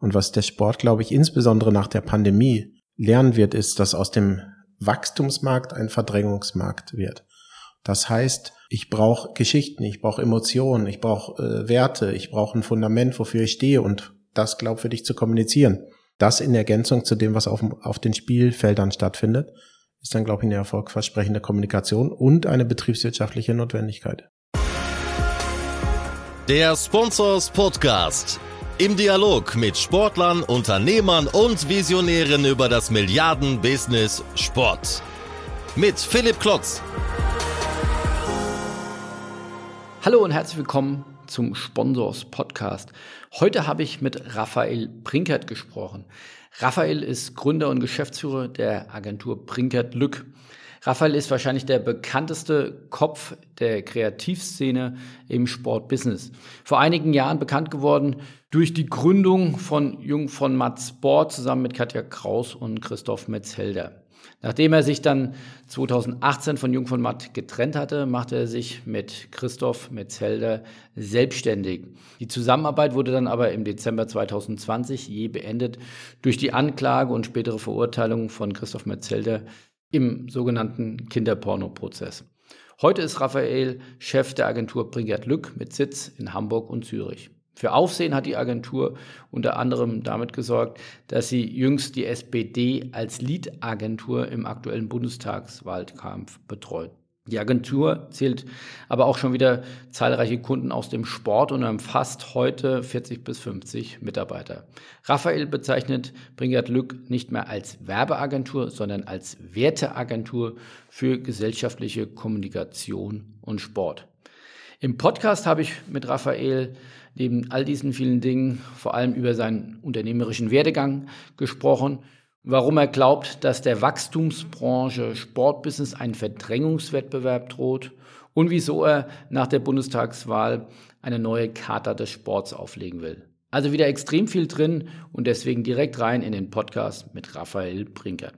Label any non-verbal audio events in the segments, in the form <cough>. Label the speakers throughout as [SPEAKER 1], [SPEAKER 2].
[SPEAKER 1] Und was der Sport, glaube ich, insbesondere nach der Pandemie lernen wird, ist, dass aus dem Wachstumsmarkt ein Verdrängungsmarkt wird. Das heißt, ich brauche Geschichten, ich brauche Emotionen, ich brauche äh, Werte, ich brauche ein Fundament, wofür ich stehe und das glaubwürdig zu kommunizieren. Das in Ergänzung zu dem, was auf, auf den Spielfeldern stattfindet, ist dann, glaube ich, eine erfolgversprechende Kommunikation und eine betriebswirtschaftliche Notwendigkeit.
[SPEAKER 2] Der Sponsors Podcast. Im Dialog mit Sportlern, Unternehmern und Visionären über das Milliarden-Business Sport. Mit Philipp Klotz.
[SPEAKER 3] Hallo und herzlich willkommen zum Sponsors Podcast. Heute habe ich mit Raphael Prinkert gesprochen. Raphael ist Gründer und Geschäftsführer der Agentur Prinkert Lück. Raphael ist wahrscheinlich der bekannteste Kopf der Kreativszene im Sportbusiness. Vor einigen Jahren bekannt geworden durch die Gründung von Jung von Matt Sport zusammen mit Katja Kraus und Christoph Metzelder. Nachdem er sich dann 2018 von Jung von Matt getrennt hatte, machte er sich mit Christoph Metzelder selbstständig. Die Zusammenarbeit wurde dann aber im Dezember 2020 je beendet durch die Anklage und spätere Verurteilung von Christoph Metzelder im sogenannten Kinderporno-Prozess. Heute ist Raphael Chef der Agentur Brigert Lück mit Sitz in Hamburg und Zürich. Für Aufsehen hat die Agentur unter anderem damit gesorgt, dass sie jüngst die SPD als Lead-Agentur im aktuellen Bundestagswahlkampf betreut. Die Agentur zählt aber auch schon wieder zahlreiche Kunden aus dem Sport und umfasst heute 40 bis 50 Mitarbeiter. Raphael bezeichnet Bringert Lück nicht mehr als Werbeagentur, sondern als Werteagentur für gesellschaftliche Kommunikation und Sport. Im Podcast habe ich mit Raphael neben all diesen vielen Dingen vor allem über seinen unternehmerischen Werdegang gesprochen warum er glaubt, dass der Wachstumsbranche Sportbusiness ein Verdrängungswettbewerb droht und wieso er nach der Bundestagswahl eine neue Charta des Sports auflegen will. Also wieder extrem viel drin und deswegen direkt rein in den Podcast mit Raphael Brinker.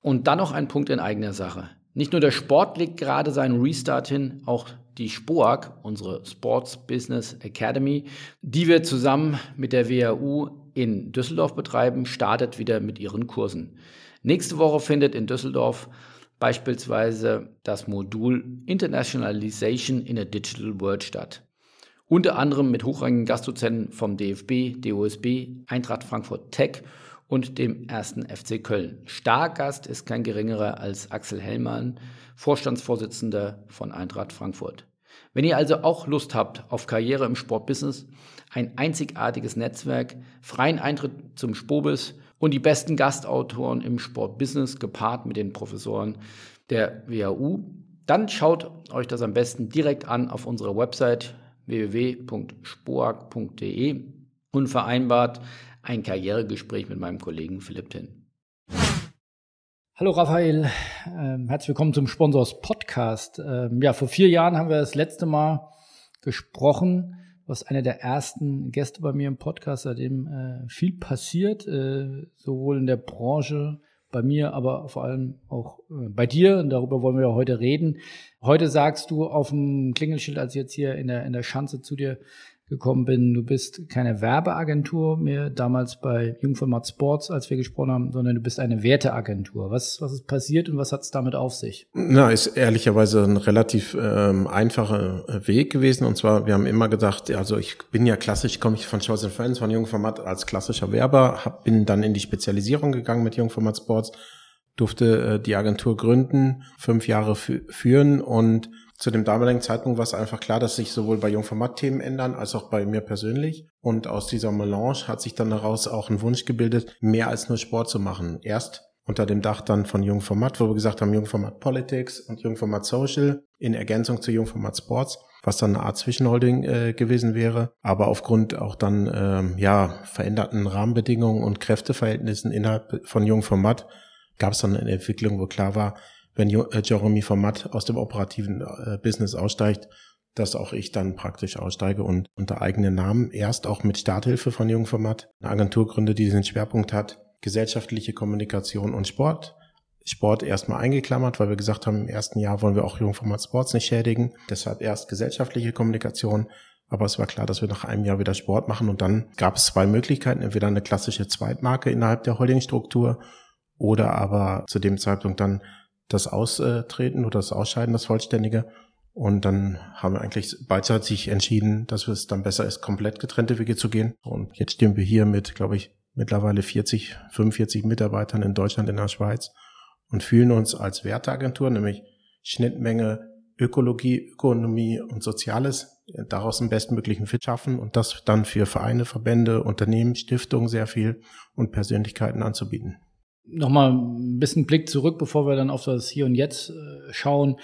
[SPEAKER 3] Und dann noch ein Punkt in eigener Sache. Nicht nur der Sport legt gerade seinen Restart hin, auch die SPOAG, unsere Sports Business Academy, die wir zusammen mit der WHU in Düsseldorf betreiben, startet wieder mit ihren Kursen. Nächste Woche findet in Düsseldorf beispielsweise das Modul Internationalization in a Digital World statt. Unter anderem mit hochrangigen Gastdozenten vom DFB, DOSB, Eintracht Frankfurt Tech und dem ersten FC Köln. Stargast ist kein geringerer als Axel Hellmann, Vorstandsvorsitzender von Eintracht Frankfurt. Wenn ihr also auch Lust habt auf Karriere im Sportbusiness, ein einzigartiges Netzwerk, freien Eintritt zum Spobis und die besten Gastautoren im Sportbusiness gepaart mit den Professoren der WHU, dann schaut euch das am besten direkt an auf unserer Website www.spoag.de und vereinbart ein Karrieregespräch mit meinem Kollegen Philipp Tinn.
[SPEAKER 4] Hallo Raphael, ähm, herzlich willkommen zum Sponsors Podcast. Ähm, ja, vor vier Jahren haben wir das letzte Mal gesprochen. Du warst einer der ersten Gäste bei mir im Podcast, seitdem äh, viel passiert, äh, sowohl in der Branche, bei mir, aber vor allem auch äh, bei dir. Und darüber wollen wir ja heute reden. Heute sagst du auf dem Klingelschild, als jetzt hier in der, in der Schanze zu dir gekommen bin. Du bist keine Werbeagentur mehr, damals bei Jungformat Sports, als wir gesprochen haben, sondern du bist eine Werteagentur. Was, was ist passiert und was hat es damit auf sich?
[SPEAKER 1] Na, ist ehrlicherweise ein relativ ähm, einfacher äh, Weg gewesen. Und zwar, wir haben immer gedacht, also ich bin ja klassisch, komme ich von Chosen Friends, von Jungformat als klassischer Werber, hab, bin dann in die Spezialisierung gegangen mit Jungformat Sports, durfte äh, die Agentur gründen, fünf Jahre führen und zu dem damaligen Zeitpunkt war es einfach klar, dass sich sowohl bei Jungformat-Themen ändern, als auch bei mir persönlich. Und aus dieser Melange hat sich dann daraus auch ein Wunsch gebildet, mehr als nur Sport zu machen. Erst unter dem Dach dann von Jungformat, wo wir gesagt haben, Jungformat Politics und Jungformat Social in Ergänzung zu Jungformat Sports, was dann eine Art Zwischenholding äh, gewesen wäre. Aber aufgrund auch dann ähm, ja veränderten Rahmenbedingungen und Kräfteverhältnissen innerhalb von Jungformat gab es dann eine Entwicklung, wo klar war, wenn äh, Jeremy Format aus dem operativen äh, Business aussteigt, dass auch ich dann praktisch aussteige und unter eigenen Namen erst auch mit Starthilfe von Jungformat eine Agentur gründe, die diesen Schwerpunkt hat, gesellschaftliche Kommunikation und Sport. Sport erstmal eingeklammert, weil wir gesagt haben, im ersten Jahr wollen wir auch Jungformat Sports nicht schädigen. Deshalb erst gesellschaftliche Kommunikation Aber es war klar, dass wir nach einem Jahr wieder Sport machen und dann gab es zwei Möglichkeiten, entweder eine klassische Zweitmarke innerhalb der Holdingstruktur oder aber zu dem Zeitpunkt dann das Austreten oder das Ausscheiden, das Vollständige. Und dann haben wir eigentlich beidseitig entschieden, dass es dann besser ist, komplett getrennte Wege zu gehen. Und jetzt stehen wir hier mit, glaube ich, mittlerweile 40, 45 Mitarbeitern in Deutschland, in der Schweiz und fühlen uns als Werteagentur, nämlich Schnittmenge Ökologie, Ökonomie und Soziales, daraus einen bestmöglichen Fit schaffen und das dann für Vereine, Verbände, Unternehmen, Stiftungen sehr viel und Persönlichkeiten anzubieten.
[SPEAKER 3] Nochmal ein bisschen Blick zurück, bevor wir dann auf das Hier und Jetzt äh, schauen.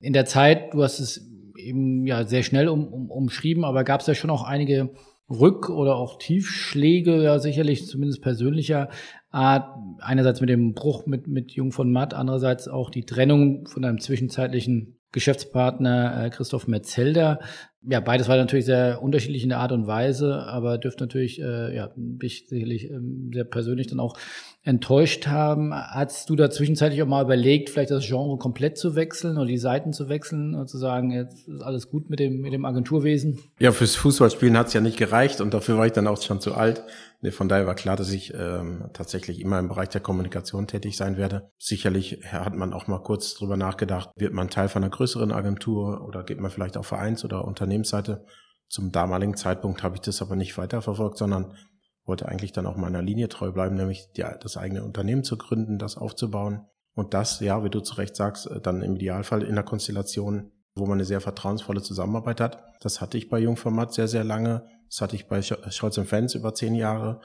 [SPEAKER 3] In der Zeit, du hast es eben ja sehr schnell um, um, umschrieben, aber gab es ja schon auch einige Rück- oder auch Tiefschläge, ja sicherlich zumindest persönlicher. Einerseits mit dem Bruch mit, mit Jung von Matt, andererseits auch die Trennung von einem zwischenzeitlichen Geschäftspartner äh, Christoph Metzelder. Ja, beides war natürlich sehr unterschiedlich in der Art und Weise, aber dürfte natürlich, äh, ja, mich sicherlich ähm, sehr persönlich dann auch enttäuscht haben. Hast du da zwischenzeitlich auch mal überlegt, vielleicht das Genre komplett zu wechseln oder die Seiten zu wechseln und zu sagen, jetzt ist alles gut mit dem, mit dem Agenturwesen?
[SPEAKER 1] Ja, fürs Fußballspielen hat es ja nicht gereicht und dafür war ich dann auch schon zu alt. Nee, von daher war klar, dass ich ähm, tatsächlich immer im Bereich der Kommunikation tätig sein werde. Sicherlich hat man auch mal kurz drüber nachgedacht, wird man Teil von einer größeren Agentur oder geht man vielleicht auf Vereins- oder Unternehmensseite. Zum damaligen Zeitpunkt habe ich das aber nicht weiterverfolgt, sondern wollte eigentlich dann auch meiner Linie treu bleiben, nämlich die, das eigene Unternehmen zu gründen, das aufzubauen. Und das, ja, wie du zu Recht sagst, äh, dann im Idealfall in der Konstellation, wo man eine sehr vertrauensvolle Zusammenarbeit hat. Das hatte ich bei Jungformat sehr, sehr lange. Das hatte ich bei Scholz Fans über zehn Jahre.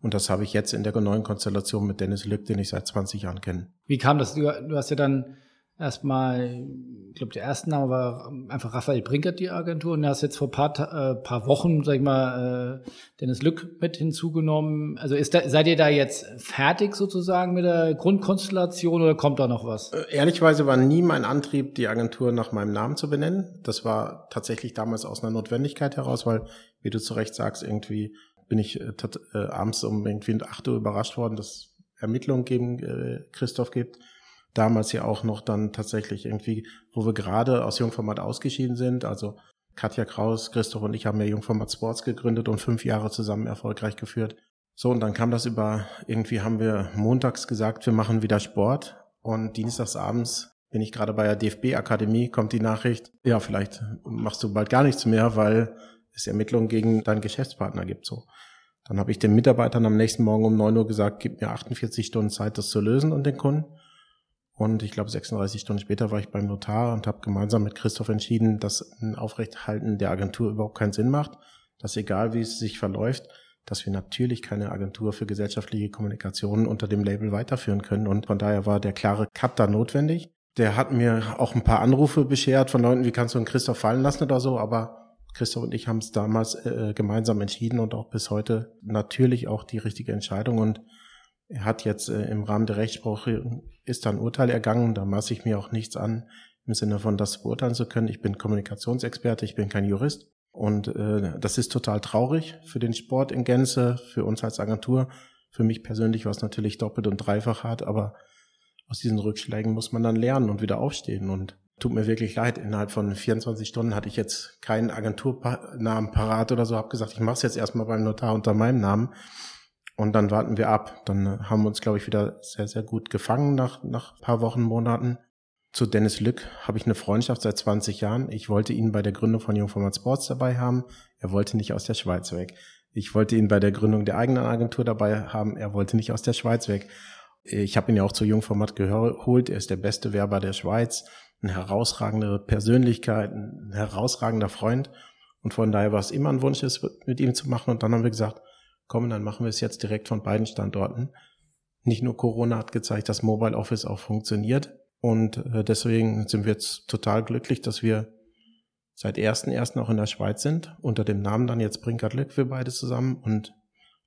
[SPEAKER 1] Und das habe ich jetzt in der neuen Konstellation mit Dennis Lück, den ich seit 20 Jahren kenne.
[SPEAKER 3] Wie kam das? Du, du hast ja dann erstmal, ich glaube, der erste Name war einfach Raphael Brinkert, die Agentur, und du hast jetzt vor paar, äh, paar Wochen, sag ich mal, äh, Dennis Lück mit hinzugenommen. Also ist da, seid ihr da jetzt fertig sozusagen mit der Grundkonstellation oder kommt da noch was?
[SPEAKER 1] Äh, ehrlichweise war nie mein Antrieb, die Agentur nach meinem Namen zu benennen. Das war tatsächlich damals aus einer Notwendigkeit heraus, weil, wie du zu Recht sagst, irgendwie bin ich äh, äh, abends um irgendwie 8 Uhr überrascht worden, dass Ermittlungen gegen äh, Christoph gibt damals ja auch noch dann tatsächlich irgendwie, wo wir gerade aus Jungformat ausgeschieden sind. Also Katja Kraus, Christoph und ich haben ja Jungformat Sports gegründet und fünf Jahre zusammen erfolgreich geführt. So, und dann kam das über, irgendwie haben wir montags gesagt, wir machen wieder Sport und dienstags abends bin ich gerade bei der DFB-Akademie, kommt die Nachricht, ja, vielleicht machst du bald gar nichts mehr, weil es Ermittlungen gegen deinen Geschäftspartner gibt, so. Dann habe ich den Mitarbeitern am nächsten Morgen um neun Uhr gesagt, gib mir 48 Stunden Zeit, das zu lösen und den Kunden. Und ich glaube, 36 Stunden später war ich beim Notar und habe gemeinsam mit Christoph entschieden, dass ein Aufrechthalten der Agentur überhaupt keinen Sinn macht. Dass egal wie es sich verläuft, dass wir natürlich keine Agentur für gesellschaftliche Kommunikation unter dem Label weiterführen können. Und von daher war der klare Cut da notwendig. Der hat mir auch ein paar Anrufe beschert von Leuten, wie kannst du einen Christoph fallen lassen oder so, aber Christoph und ich haben es damals äh, gemeinsam entschieden und auch bis heute natürlich auch die richtige Entscheidung. Und er hat jetzt äh, im Rahmen der Rechtsprache ist dann Urteil ergangen. Da maße ich mir auch nichts an, im Sinne von das beurteilen zu können. Ich bin Kommunikationsexperte, ich bin kein Jurist. Und äh, das ist total traurig für den Sport in Gänze, für uns als Agentur. Für mich persönlich war es natürlich doppelt und dreifach hart, aber aus diesen Rückschlägen muss man dann lernen und wieder aufstehen. Und tut mir wirklich leid, innerhalb von 24 Stunden hatte ich jetzt keinen Agenturnamen parat oder so, habe gesagt, ich mache es jetzt erstmal beim Notar unter meinem Namen. Und dann warten wir ab. Dann haben wir uns, glaube ich, wieder sehr, sehr gut gefangen nach, nach paar Wochen, Monaten. Zu Dennis Lück habe ich eine Freundschaft seit 20 Jahren. Ich wollte ihn bei der Gründung von Jungformat Sports dabei haben. Er wollte nicht aus der Schweiz weg. Ich wollte ihn bei der Gründung der eigenen Agentur dabei haben. Er wollte nicht aus der Schweiz weg. Ich habe ihn ja auch zu Jungformat geholt. Er ist der beste Werber der Schweiz, eine herausragende Persönlichkeit, ein herausragender Freund. Und von daher war es immer ein Wunsch, es mit ihm zu machen. Und dann haben wir gesagt, komm, dann machen wir es jetzt direkt von beiden Standorten. Nicht nur Corona hat gezeigt, dass Mobile Office auch funktioniert. Und äh, deswegen sind wir jetzt total glücklich, dass wir seit 1.1. auch in der Schweiz sind, unter dem Namen dann jetzt Brinkert Lück für beide zusammen und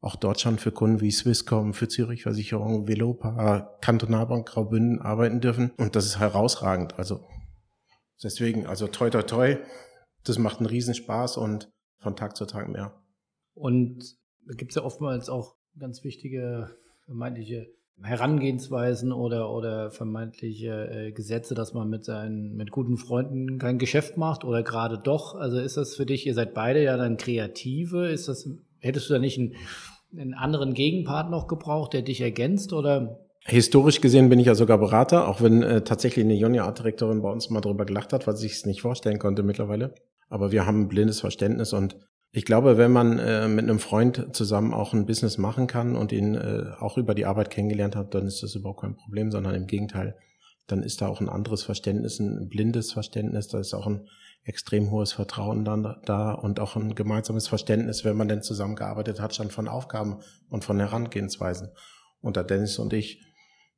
[SPEAKER 1] auch dort schon für Kunden wie Swisscom, für Zürich Versicherung, Velopa, Kantonalbank Graubünden arbeiten dürfen. Und das ist herausragend. Also deswegen, also toi toi toi, das macht einen Riesenspaß und von Tag zu Tag mehr.
[SPEAKER 3] Und da gibt es ja oftmals auch ganz wichtige vermeintliche Herangehensweisen oder, oder vermeintliche äh, Gesetze, dass man mit seinen, mit guten Freunden kein Geschäft macht oder gerade doch? Also ist das für dich, ihr seid beide ja dann Kreative, ist das, hättest du da nicht einen, einen anderen Gegenpart noch gebraucht, der dich ergänzt oder?
[SPEAKER 1] Historisch gesehen bin ich ja sogar Berater, auch wenn äh, tatsächlich eine Jonja Art Direktorin bei uns mal drüber gelacht hat, weil sie es nicht vorstellen konnte mittlerweile. Aber wir haben ein blindes Verständnis und ich glaube, wenn man äh, mit einem Freund zusammen auch ein Business machen kann und ihn äh, auch über die Arbeit kennengelernt hat, dann ist das überhaupt kein Problem, sondern im Gegenteil, dann ist da auch ein anderes Verständnis, ein blindes Verständnis, da ist auch ein extrem hohes Vertrauen dann da und auch ein gemeinsames Verständnis, wenn man denn zusammengearbeitet hat, schon von Aufgaben und von Herangehensweisen. Und da Dennis und ich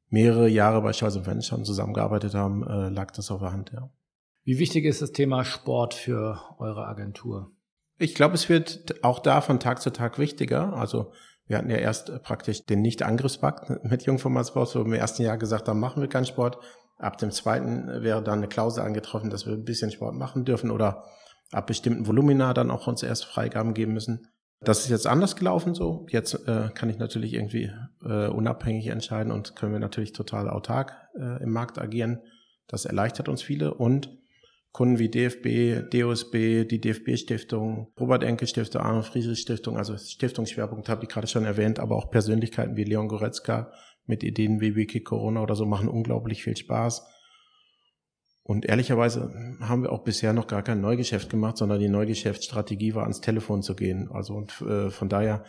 [SPEAKER 1] mehrere Jahre bei Charles Vance schon zusammengearbeitet haben, äh, lag das auf der Hand, ja.
[SPEAKER 3] Wie wichtig ist das Thema Sport für eure Agentur?
[SPEAKER 1] Ich glaube, es wird auch da von Tag zu Tag wichtiger. Also wir hatten ja erst praktisch den Nicht-Angriffspakt mit Jungformatsport, wo wir im ersten Jahr gesagt haben, machen wir keinen Sport. Ab dem zweiten wäre dann eine Klausel angetroffen, dass wir ein bisschen Sport machen dürfen oder ab bestimmten Volumina dann auch uns erst Freigaben geben müssen. Das ist jetzt anders gelaufen so. Jetzt äh, kann ich natürlich irgendwie äh, unabhängig entscheiden und können wir natürlich total autark äh, im Markt agieren. Das erleichtert uns viele und Kunden wie DFB, DOSB, die DFB-Stiftung, Robert-Enke-Stiftung, Arno Friedrich-Stiftung, also Stiftungsschwerpunkt habe ich gerade schon erwähnt, aber auch Persönlichkeiten wie Leon Goretzka mit Ideen wie Wiki Corona oder so machen unglaublich viel Spaß. Und ehrlicherweise haben wir auch bisher noch gar kein Neugeschäft gemacht, sondern die Neugeschäftsstrategie war ans Telefon zu gehen. Also und äh, von daher,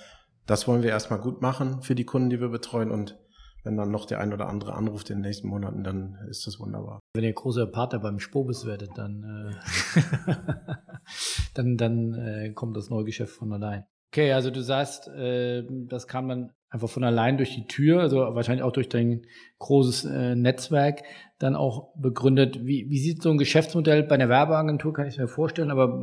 [SPEAKER 1] das wollen wir erstmal gut machen für die Kunden, die wir betreuen und wenn dann noch der ein oder andere anruft in den nächsten Monaten, dann ist das wunderbar.
[SPEAKER 3] Wenn ihr großer Partner beim Spobis werdet, dann, äh, <laughs> dann, dann äh, kommt das Neugeschäft von allein. Okay, also du sagst, äh, das kam dann einfach von allein durch die Tür, also wahrscheinlich auch durch dein großes äh, Netzwerk dann auch begründet. Wie, wie sieht so ein Geschäftsmodell bei einer Werbeagentur, kann ich mir vorstellen, aber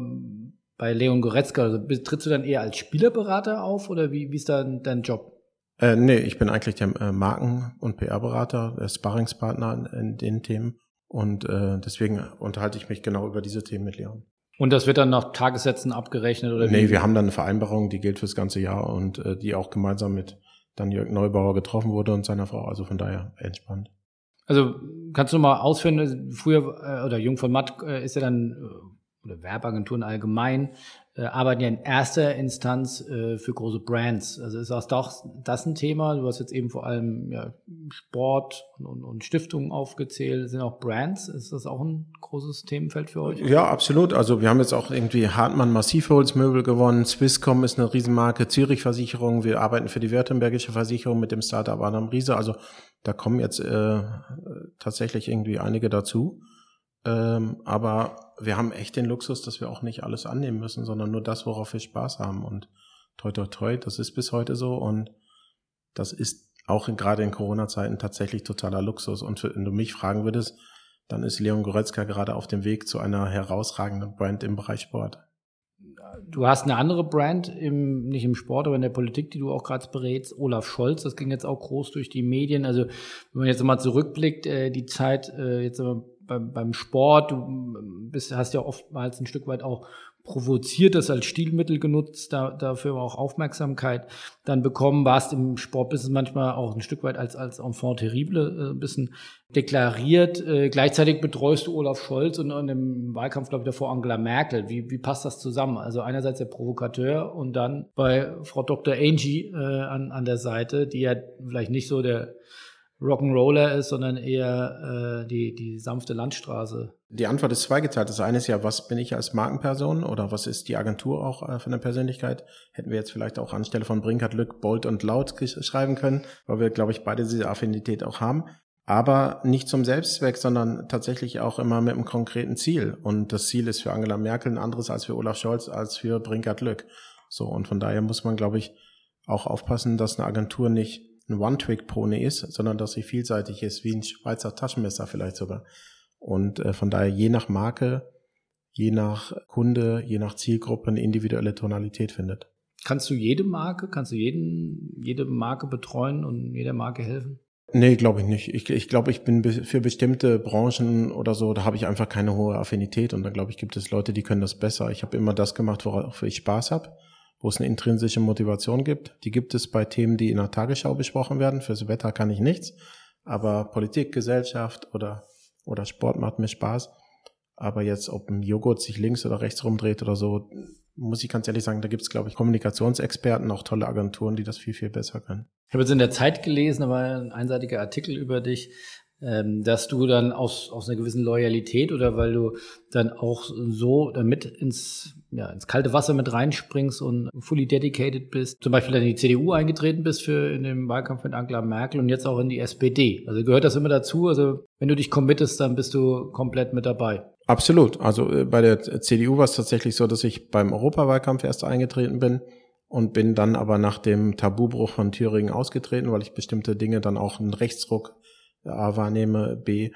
[SPEAKER 3] bei Leon Goretzka, also trittst du dann eher als Spielerberater auf oder wie, wie ist da dein Job?
[SPEAKER 1] Äh, nee, ich bin eigentlich der äh, Marken- und PR-Berater, der Sparringspartner in, in, den Themen. Und äh, deswegen unterhalte ich mich genau über diese Themen mit Leon.
[SPEAKER 3] Und das wird dann nach Tagessätzen abgerechnet oder
[SPEAKER 1] Nee, wie? wir haben dann eine Vereinbarung, die gilt fürs ganze Jahr und äh, die auch gemeinsam mit dann Jörg Neubauer getroffen wurde und seiner Frau. Also von daher entspannt.
[SPEAKER 3] Also kannst du mal ausführen, früher äh, oder Jung von Matt äh, ist ja dann äh, oder Werbeagenturen allgemein arbeiten ja in erster Instanz äh, für große Brands. Also ist das, das ein Thema. Du hast jetzt eben vor allem ja, Sport und, und, und Stiftungen aufgezählt. Sind auch Brands? Ist das auch ein großes Themenfeld für euch?
[SPEAKER 1] Ja, absolut. Also wir haben jetzt auch irgendwie Hartmann Massivholzmöbel gewonnen. Swisscom ist eine Riesenmarke. Zürich Versicherung. Wir arbeiten für die Württembergische Versicherung mit dem Startup Adam Riese. Also da kommen jetzt äh, tatsächlich irgendwie einige dazu. Ähm, aber wir haben echt den Luxus, dass wir auch nicht alles annehmen müssen, sondern nur das, worauf wir Spaß haben. Und toi, toi, toi, das ist bis heute so. Und das ist auch in, gerade in Corona-Zeiten tatsächlich totaler Luxus. Und wenn du mich fragen würdest, dann ist Leon Goretzka gerade auf dem Weg zu einer herausragenden Brand im Bereich Sport.
[SPEAKER 3] Du hast eine andere Brand, im, nicht im Sport, aber in der Politik, die du auch gerade berätst, Olaf Scholz. Das ging jetzt auch groß durch die Medien. Also wenn man jetzt mal zurückblickt, äh, die Zeit, äh, jetzt beim, beim Sport, du bist, hast ja oftmals ein Stück weit auch provoziert, das als Stilmittel genutzt, da, dafür auch Aufmerksamkeit dann bekommen, warst im Sportbusiness manchmal auch ein Stück weit als, als Enfant terrible äh, ein bisschen deklariert. Äh, gleichzeitig betreust du Olaf Scholz und, und im Wahlkampf, glaube ich, davor Angela Merkel. Wie, wie passt das zusammen? Also einerseits der Provokateur und dann bei Frau Dr. Angie äh, an, an der Seite, die ja vielleicht nicht so der Rock'n'Roller ist, sondern eher äh, die, die sanfte Landstraße.
[SPEAKER 1] Die Antwort ist zweigeteilt. Das eine ist ja, was bin ich als Markenperson oder was ist die Agentur auch äh, von der Persönlichkeit? Hätten wir jetzt vielleicht auch anstelle von Brinkert, Lück, Bold und Laut schreiben können, weil wir, glaube ich, beide diese Affinität auch haben. Aber nicht zum Selbstzweck, sondern tatsächlich auch immer mit einem konkreten Ziel. Und das Ziel ist für Angela Merkel ein anderes als für Olaf Scholz, als für Brinkert Lück. So, und von daher muss man, glaube ich, auch aufpassen, dass eine Agentur nicht ein One-Trick-Pony ist, sondern dass sie vielseitig ist, wie ein Schweizer Taschenmesser vielleicht sogar. Und äh, von daher je nach Marke, je nach Kunde, je nach Zielgruppe eine individuelle Tonalität findet.
[SPEAKER 3] Kannst du jede Marke, kannst du jeden, jede Marke betreuen und jeder Marke helfen?
[SPEAKER 1] Nee, glaube ich nicht. Ich, ich glaube, ich bin für bestimmte Branchen oder so, da habe ich einfach keine hohe Affinität und dann glaube ich, gibt es Leute, die können das besser. Ich habe immer das gemacht, worauf ich Spaß habe wo es eine intrinsische Motivation gibt. Die gibt es bei Themen, die in der Tagesschau besprochen werden. Fürs Wetter kann ich nichts. Aber Politik, Gesellschaft oder, oder Sport macht mir Spaß. Aber jetzt, ob ein Joghurt sich links oder rechts rumdreht oder so, muss ich ganz ehrlich sagen, da gibt es, glaube ich, Kommunikationsexperten, auch tolle Agenturen, die das viel, viel besser können.
[SPEAKER 3] Ich habe jetzt in der Zeit gelesen, da war ein einseitiger Artikel über dich, ähm, dass du dann aus, aus einer gewissen Loyalität oder weil du dann auch so damit ins, ja, ins kalte Wasser mit reinspringst und fully dedicated bist, zum Beispiel dann in die CDU eingetreten bist für in dem Wahlkampf mit Angela Merkel und jetzt auch in die SPD. Also gehört das immer dazu? Also wenn du dich committest, dann bist du komplett mit dabei.
[SPEAKER 1] Absolut. Also äh, bei der CDU war es tatsächlich so, dass ich beim Europawahlkampf erst eingetreten bin und bin dann aber nach dem Tabubruch von Thüringen ausgetreten, weil ich bestimmte Dinge dann auch einen Rechtsruck A wahrnehme, B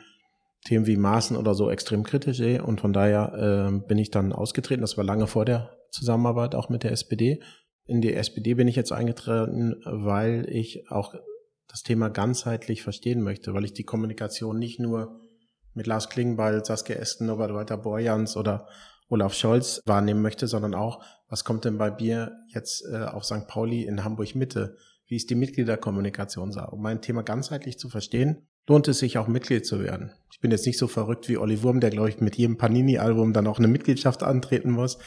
[SPEAKER 1] Themen wie Maßen oder so extrem kritisch sehe und von daher äh, bin ich dann ausgetreten. Das war lange vor der Zusammenarbeit auch mit der SPD. In die SPD bin ich jetzt eingetreten, weil ich auch das Thema ganzheitlich verstehen möchte, weil ich die Kommunikation nicht nur mit Lars Klingbeil, Saskia Esten, Norbert Walter Borjans oder Olaf Scholz wahrnehmen möchte, sondern auch, was kommt denn bei mir jetzt äh, auf St. Pauli in Hamburg Mitte? Wie ist die Mitgliederkommunikation da? Um mein Thema ganzheitlich zu verstehen, lohnt es sich auch Mitglied zu werden. Ich bin jetzt nicht so verrückt wie Olli Wurm, der, glaube ich, mit jedem Panini-Album dann auch eine Mitgliedschaft antreten muss.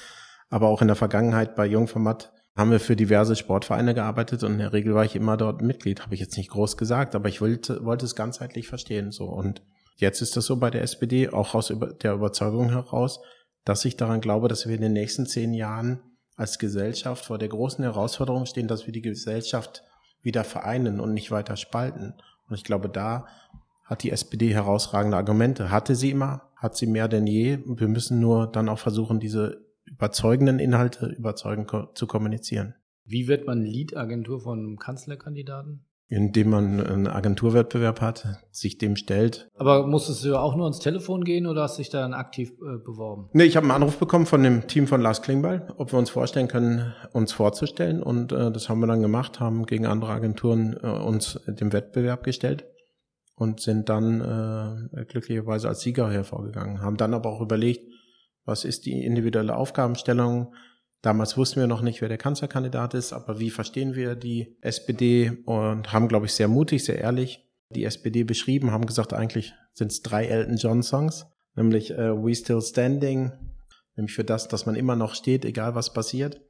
[SPEAKER 1] Aber auch in der Vergangenheit bei Jungformat haben wir für diverse Sportvereine gearbeitet und in der Regel war ich immer dort Mitglied. Habe ich jetzt nicht groß gesagt, aber ich wollte, wollte es ganzheitlich verstehen. So und Jetzt ist das so bei der SPD, auch aus der Überzeugung heraus, dass ich daran glaube, dass wir in den nächsten zehn Jahren als Gesellschaft vor der großen Herausforderung stehen, dass wir die Gesellschaft wieder vereinen und nicht weiter spalten. Und ich glaube, da hat die SPD herausragende Argumente. Hatte sie immer, hat sie mehr denn je. Wir müssen nur dann auch versuchen, diese überzeugenden Inhalte überzeugend zu kommunizieren.
[SPEAKER 3] Wie wird man Lead-Agentur von einem Kanzlerkandidaten?
[SPEAKER 1] Indem man einen Agenturwettbewerb hat, sich dem stellt.
[SPEAKER 3] Aber musstest du auch nur ans Telefon gehen oder hast dich dann aktiv äh, beworben?
[SPEAKER 1] Nee, ich habe einen Anruf bekommen von dem Team von Lars Klingbeil, ob wir uns vorstellen können, uns vorzustellen. Und äh, das haben wir dann gemacht, haben gegen andere Agenturen äh, uns dem Wettbewerb gestellt und sind dann äh, glücklicherweise als Sieger hervorgegangen. Haben dann aber auch überlegt, was ist die individuelle Aufgabenstellung, Damals wussten wir noch nicht, wer der Kanzlerkandidat ist, aber wie verstehen wir die SPD und haben, glaube ich, sehr mutig, sehr ehrlich die SPD beschrieben, haben gesagt, eigentlich sind es drei Elton John Songs, nämlich äh, We Still Standing, nämlich für das, dass man immer noch steht, egal was passiert.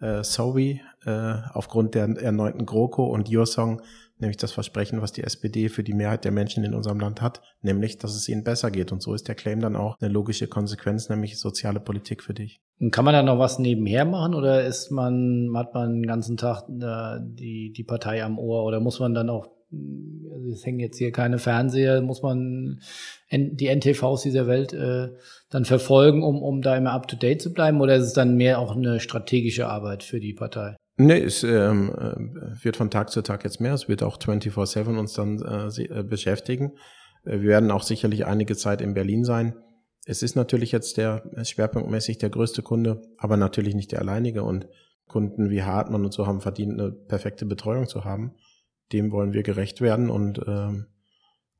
[SPEAKER 1] Äh, Sorry, äh, aufgrund der erneuten GroKo und Your Song, nämlich das Versprechen, was die SPD für die Mehrheit der Menschen in unserem Land hat, nämlich, dass es ihnen besser geht. Und so ist der Claim dann auch eine logische Konsequenz, nämlich soziale Politik für dich.
[SPEAKER 3] Und kann man da noch was nebenher machen oder ist man, hat man den ganzen Tag äh, die, die Partei am Ohr oder muss man dann auch also es hängen jetzt hier keine Fernseher, muss man die NTVs dieser Welt äh, dann verfolgen, um, um da immer up to date zu bleiben? Oder ist es dann mehr auch eine strategische Arbeit für die Partei?
[SPEAKER 1] Nee, es ähm, äh, wird von Tag zu Tag jetzt mehr. Es wird auch 24-7 uns dann äh, äh, beschäftigen. Wir werden auch sicherlich einige Zeit in Berlin sein. Es ist natürlich jetzt der schwerpunktmäßig der größte Kunde, aber natürlich nicht der alleinige. Und Kunden wie Hartmann und so haben verdient, eine perfekte Betreuung zu haben. Dem wollen wir gerecht werden. Und ähm,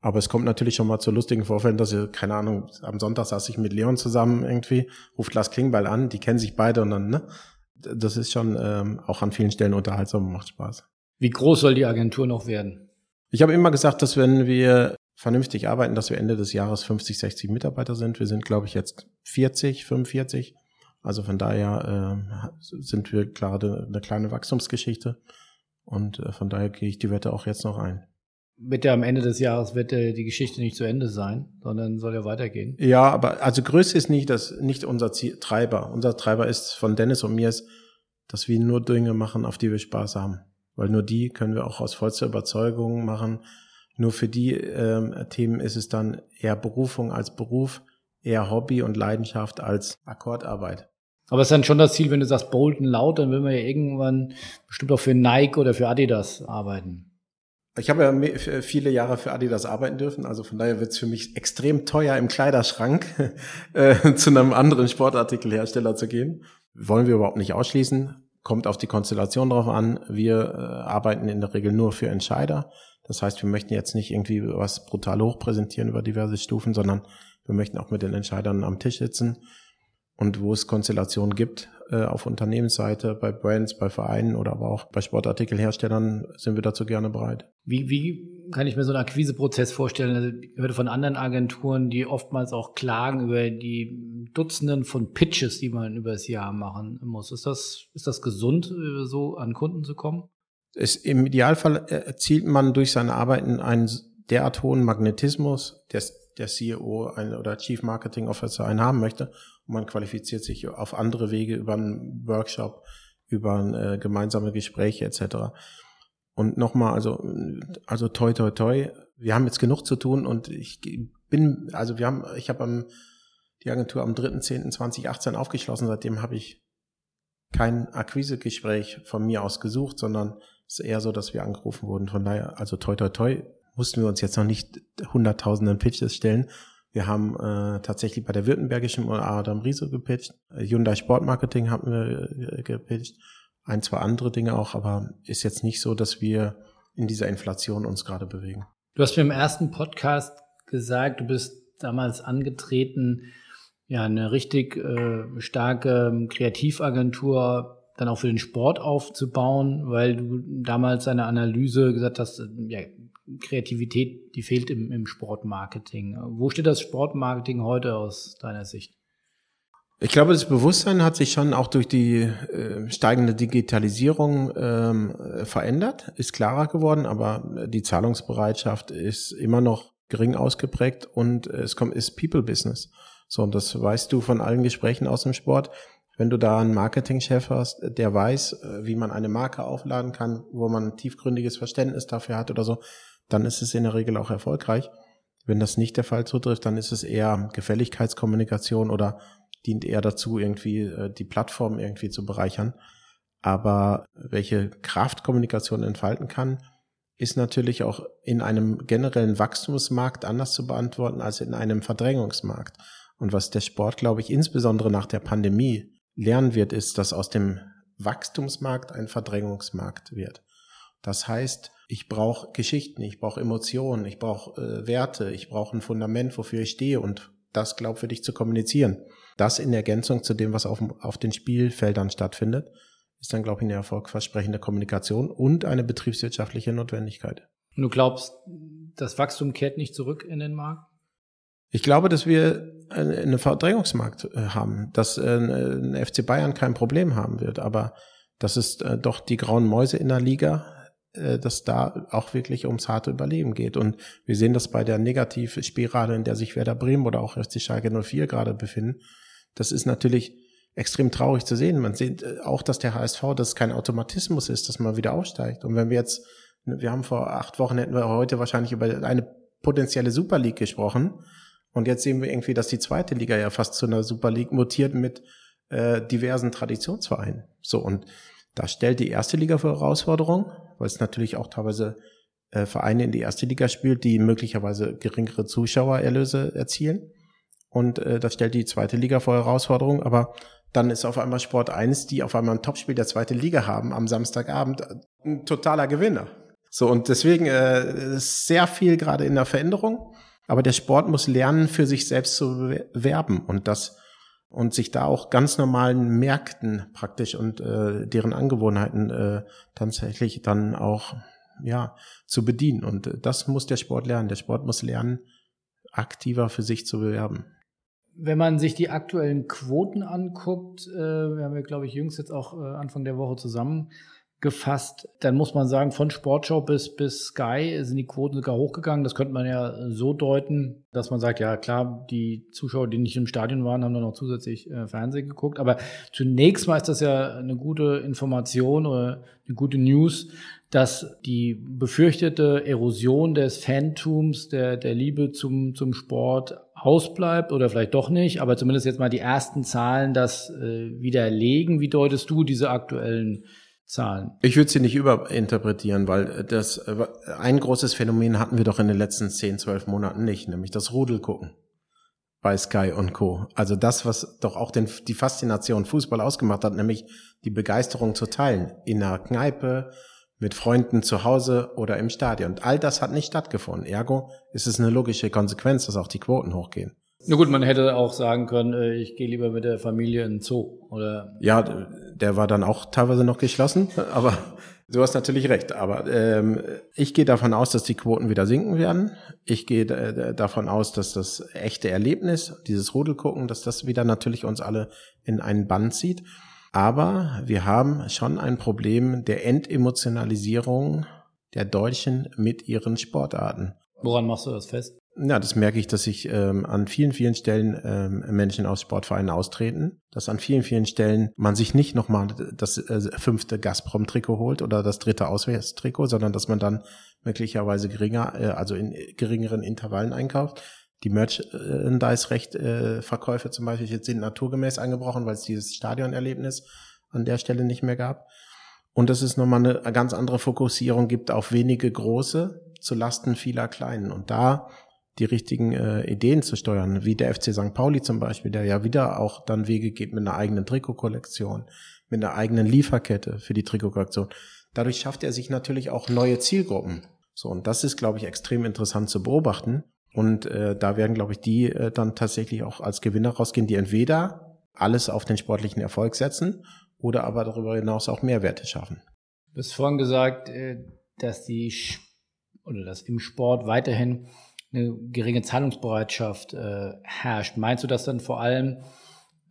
[SPEAKER 1] aber es kommt natürlich schon mal zu lustigen Vorfällen, dass ihr, keine Ahnung, am Sonntag saß ich mit Leon zusammen irgendwie, ruft Lars Klingbeil an, die kennen sich beide und dann, ne? das ist schon ähm, auch an vielen Stellen unterhaltsam und macht Spaß.
[SPEAKER 3] Wie groß soll die Agentur noch werden?
[SPEAKER 1] Ich habe immer gesagt, dass wenn wir vernünftig arbeiten, dass wir Ende des Jahres 50, 60 Mitarbeiter sind. Wir sind, glaube ich, jetzt 40, 45. Also von daher äh, sind wir gerade eine kleine Wachstumsgeschichte. Und äh, von daher gehe ich die Wette auch jetzt noch ein
[SPEAKER 3] wird ja am Ende des Jahres wird die Geschichte nicht zu Ende sein, sondern soll ja weitergehen.
[SPEAKER 1] Ja, aber also Größe ist nicht das nicht unser Ziel, Treiber. Unser Treiber ist von Dennis und mir ist, dass wir nur Dinge machen, auf die wir Spaß haben, weil nur die können wir auch aus vollster Überzeugung machen. Nur für die ähm, Themen ist es dann eher Berufung als Beruf, eher Hobby und Leidenschaft als Akkordarbeit.
[SPEAKER 3] Aber es ist dann schon das Ziel, wenn du sagst bold und laut, dann will man ja irgendwann bestimmt auch für Nike oder für Adidas arbeiten.
[SPEAKER 1] Ich habe ja viele Jahre für Adidas arbeiten dürfen, also von daher wird es für mich extrem teuer im Kleiderschrank <laughs> äh, zu einem anderen Sportartikelhersteller zu gehen. Wollen wir überhaupt nicht ausschließen. Kommt auf die Konstellation drauf an. Wir äh, arbeiten in der Regel nur für Entscheider. Das heißt, wir möchten jetzt nicht irgendwie was brutal hoch präsentieren über diverse Stufen, sondern wir möchten auch mit den Entscheidern am Tisch sitzen. Und wo es Konstellationen gibt, äh, auf Unternehmensseite, bei Brands, bei Vereinen oder aber auch bei Sportartikelherstellern sind wir dazu gerne bereit.
[SPEAKER 3] Wie, wie kann ich mir so einen Akquiseprozess vorstellen? Also ich hörte von anderen Agenturen, die oftmals auch klagen über die Dutzenden von Pitches, die man über das Jahr machen muss. Ist das, ist das gesund, äh, so an Kunden zu kommen?
[SPEAKER 1] Es, Im Idealfall erzielt man durch seine Arbeiten einen derart hohen Magnetismus, der, der CEO ein, oder Chief Marketing Officer einen haben möchte und man qualifiziert sich auf andere Wege über einen Workshop, über äh, gemeinsame Gespräche etc. Und nochmal, also, also toi toi toi, wir haben jetzt genug zu tun und ich bin, also wir haben, ich habe am, die Agentur am 3.10.2018 aufgeschlossen, seitdem habe ich kein Akquisegespräch von mir aus gesucht, sondern ist eher so, dass wir angerufen wurden. Von daher, also toi toi toi, mussten wir uns jetzt noch nicht hunderttausenden Pitches stellen, wir haben äh, tatsächlich bei der Württembergischen Adam Riese gepitcht. Hyundai Sportmarketing haben wir äh, gepitcht. Ein, zwei andere Dinge auch, aber ist jetzt nicht so, dass wir in dieser Inflation uns gerade bewegen.
[SPEAKER 3] Du hast mir im ersten Podcast gesagt, du bist damals angetreten, ja, eine richtig äh, starke Kreativagentur dann auch für den Sport aufzubauen, weil du damals eine Analyse gesagt hast, ja, Kreativität, die fehlt im, im Sportmarketing. Wo steht das Sportmarketing heute aus deiner Sicht?
[SPEAKER 1] Ich glaube, das Bewusstsein hat sich schon auch durch die äh, steigende Digitalisierung ähm, verändert, ist klarer geworden, aber die Zahlungsbereitschaft ist immer noch gering ausgeprägt und es kommt ist People Business. So und das weißt du von allen Gesprächen aus dem Sport. Wenn du da einen Marketingchef hast, der weiß, äh, wie man eine Marke aufladen kann, wo man ein tiefgründiges Verständnis dafür hat oder so, dann ist es in der Regel auch erfolgreich. Wenn das nicht der Fall zutrifft, dann ist es eher Gefälligkeitskommunikation oder dient eher dazu, irgendwie äh, die Plattform irgendwie zu bereichern. Aber welche Kraft Kommunikation entfalten kann, ist natürlich auch in einem generellen Wachstumsmarkt anders zu beantworten als in einem Verdrängungsmarkt. Und was der Sport, glaube ich, insbesondere nach der Pandemie lernen wird, ist, dass aus dem Wachstumsmarkt ein Verdrängungsmarkt wird. Das heißt, ich brauche Geschichten, ich brauche Emotionen, ich brauche äh, Werte, ich brauche ein Fundament, wofür ich stehe und das glaubwürdig zu kommunizieren. Das in Ergänzung zu dem, was auf, auf den Spielfeldern stattfindet, ist dann, glaube ich, eine erfolgversprechende Kommunikation und eine betriebswirtschaftliche Notwendigkeit.
[SPEAKER 3] Du glaubst, das Wachstum kehrt nicht zurück in den Markt?
[SPEAKER 1] Ich glaube, dass wir einen Verdrängungsmarkt äh, haben, dass äh, ein FC Bayern kein Problem haben wird, aber dass es äh, doch die grauen Mäuse in der Liga äh, dass da auch wirklich ums harte Überleben geht. Und wir sehen das bei der Negativspirale, in der sich Werder Bremen oder auch FC Schalke 04 gerade befinden. Das ist natürlich extrem traurig zu sehen. Man sieht äh, auch, dass der HSV, dass es kein Automatismus ist, dass man wieder aufsteigt. Und wenn wir jetzt, wir haben vor acht Wochen, hätten wir heute wahrscheinlich über eine potenzielle Super League gesprochen. Und jetzt sehen wir irgendwie, dass die zweite Liga ja fast zu einer Super League mutiert mit äh, diversen Traditionsvereinen. So, und da stellt die erste Liga vor Herausforderungen, weil es natürlich auch teilweise äh, Vereine in die erste Liga spielt, die möglicherweise geringere Zuschauererlöse erzielen. Und äh, das stellt die zweite Liga vor Herausforderungen. Aber dann ist auf einmal Sport 1, die auf einmal ein Topspiel der zweiten Liga haben am Samstagabend, ein totaler Gewinner. So, und deswegen äh, ist sehr viel gerade in der Veränderung. Aber der Sport muss lernen, für sich selbst zu werben. Und das und sich da auch ganz normalen Märkten praktisch und äh, deren Angewohnheiten äh, tatsächlich dann auch ja zu bedienen. Und äh, das muss der Sport lernen. Der Sport muss lernen, aktiver für sich zu bewerben.
[SPEAKER 3] Wenn man sich die aktuellen Quoten anguckt, äh, wir haben ja, glaube ich, jüngst jetzt auch äh, Anfang der Woche zusammen gefasst, dann muss man sagen, von Sportschau bis, bis Sky sind die Quoten sogar hochgegangen. Das könnte man ja so deuten, dass man sagt, ja klar, die Zuschauer, die nicht im Stadion waren, haben dann noch zusätzlich äh, Fernsehen geguckt. Aber zunächst mal ist das ja eine gute Information oder eine gute News, dass die befürchtete Erosion des Fantums, der, der Liebe zum, zum Sport ausbleibt oder vielleicht doch nicht, aber zumindest jetzt mal die ersten Zahlen das äh, widerlegen. Wie deutest du diese aktuellen Zahlen.
[SPEAKER 1] Ich würde sie nicht überinterpretieren, weil das äh, ein großes Phänomen hatten wir doch in den letzten 10, 12 Monaten nicht, nämlich das Rudelgucken bei Sky und Co. Also das, was doch auch den, die Faszination Fußball ausgemacht hat, nämlich die Begeisterung zu teilen in einer Kneipe, mit Freunden zu Hause oder im Stadion. Und all das hat nicht stattgefunden. Ergo ist es eine logische Konsequenz, dass auch die Quoten hochgehen.
[SPEAKER 3] Na gut, man hätte auch sagen können, äh, ich gehe lieber mit der Familie in den Zoo, oder?
[SPEAKER 1] Ja, der war dann auch teilweise noch geschlossen, aber du hast natürlich recht. Aber ähm, ich gehe davon aus, dass die Quoten wieder sinken werden. Ich gehe davon aus, dass das echte Erlebnis, dieses Rudelgucken, dass das wieder natürlich uns alle in einen Bann zieht. Aber wir haben schon ein Problem der Entemotionalisierung der Deutschen mit ihren Sportarten.
[SPEAKER 3] Woran machst du das fest?
[SPEAKER 1] Ja, das merke ich, dass sich ähm, an vielen, vielen Stellen ähm, Menschen aus Sportvereinen austreten, dass an vielen, vielen Stellen man sich nicht nochmal das äh, fünfte Gazprom-Trikot holt oder das dritte Auswärtstrikot, sondern dass man dann möglicherweise geringer, äh, also in geringeren Intervallen einkauft. Die Merchandise-Recht-Verkäufe äh, zum Beispiel jetzt sind naturgemäß angebrochen, weil es dieses Stadionerlebnis an der Stelle nicht mehr gab. Und dass es nochmal eine ganz andere Fokussierung gibt auf wenige große zu Lasten vieler kleinen. Und da die richtigen äh, Ideen zu steuern, wie der FC St. Pauli zum Beispiel, der ja wieder auch dann Wege geht mit einer eigenen Trikotkollektion, mit einer eigenen Lieferkette für die Trikotkollektion. Dadurch schafft er sich natürlich auch neue Zielgruppen. So, und das ist, glaube ich, extrem interessant zu beobachten. Und äh, da werden, glaube ich, die äh, dann tatsächlich auch als Gewinner rausgehen, die entweder alles auf den sportlichen Erfolg setzen oder aber darüber hinaus auch Mehrwerte schaffen.
[SPEAKER 3] Du hast vorhin gesagt, äh, dass die oder dass im Sport weiterhin eine geringe Zahlungsbereitschaft äh, herrscht. Meinst du das dann vor allem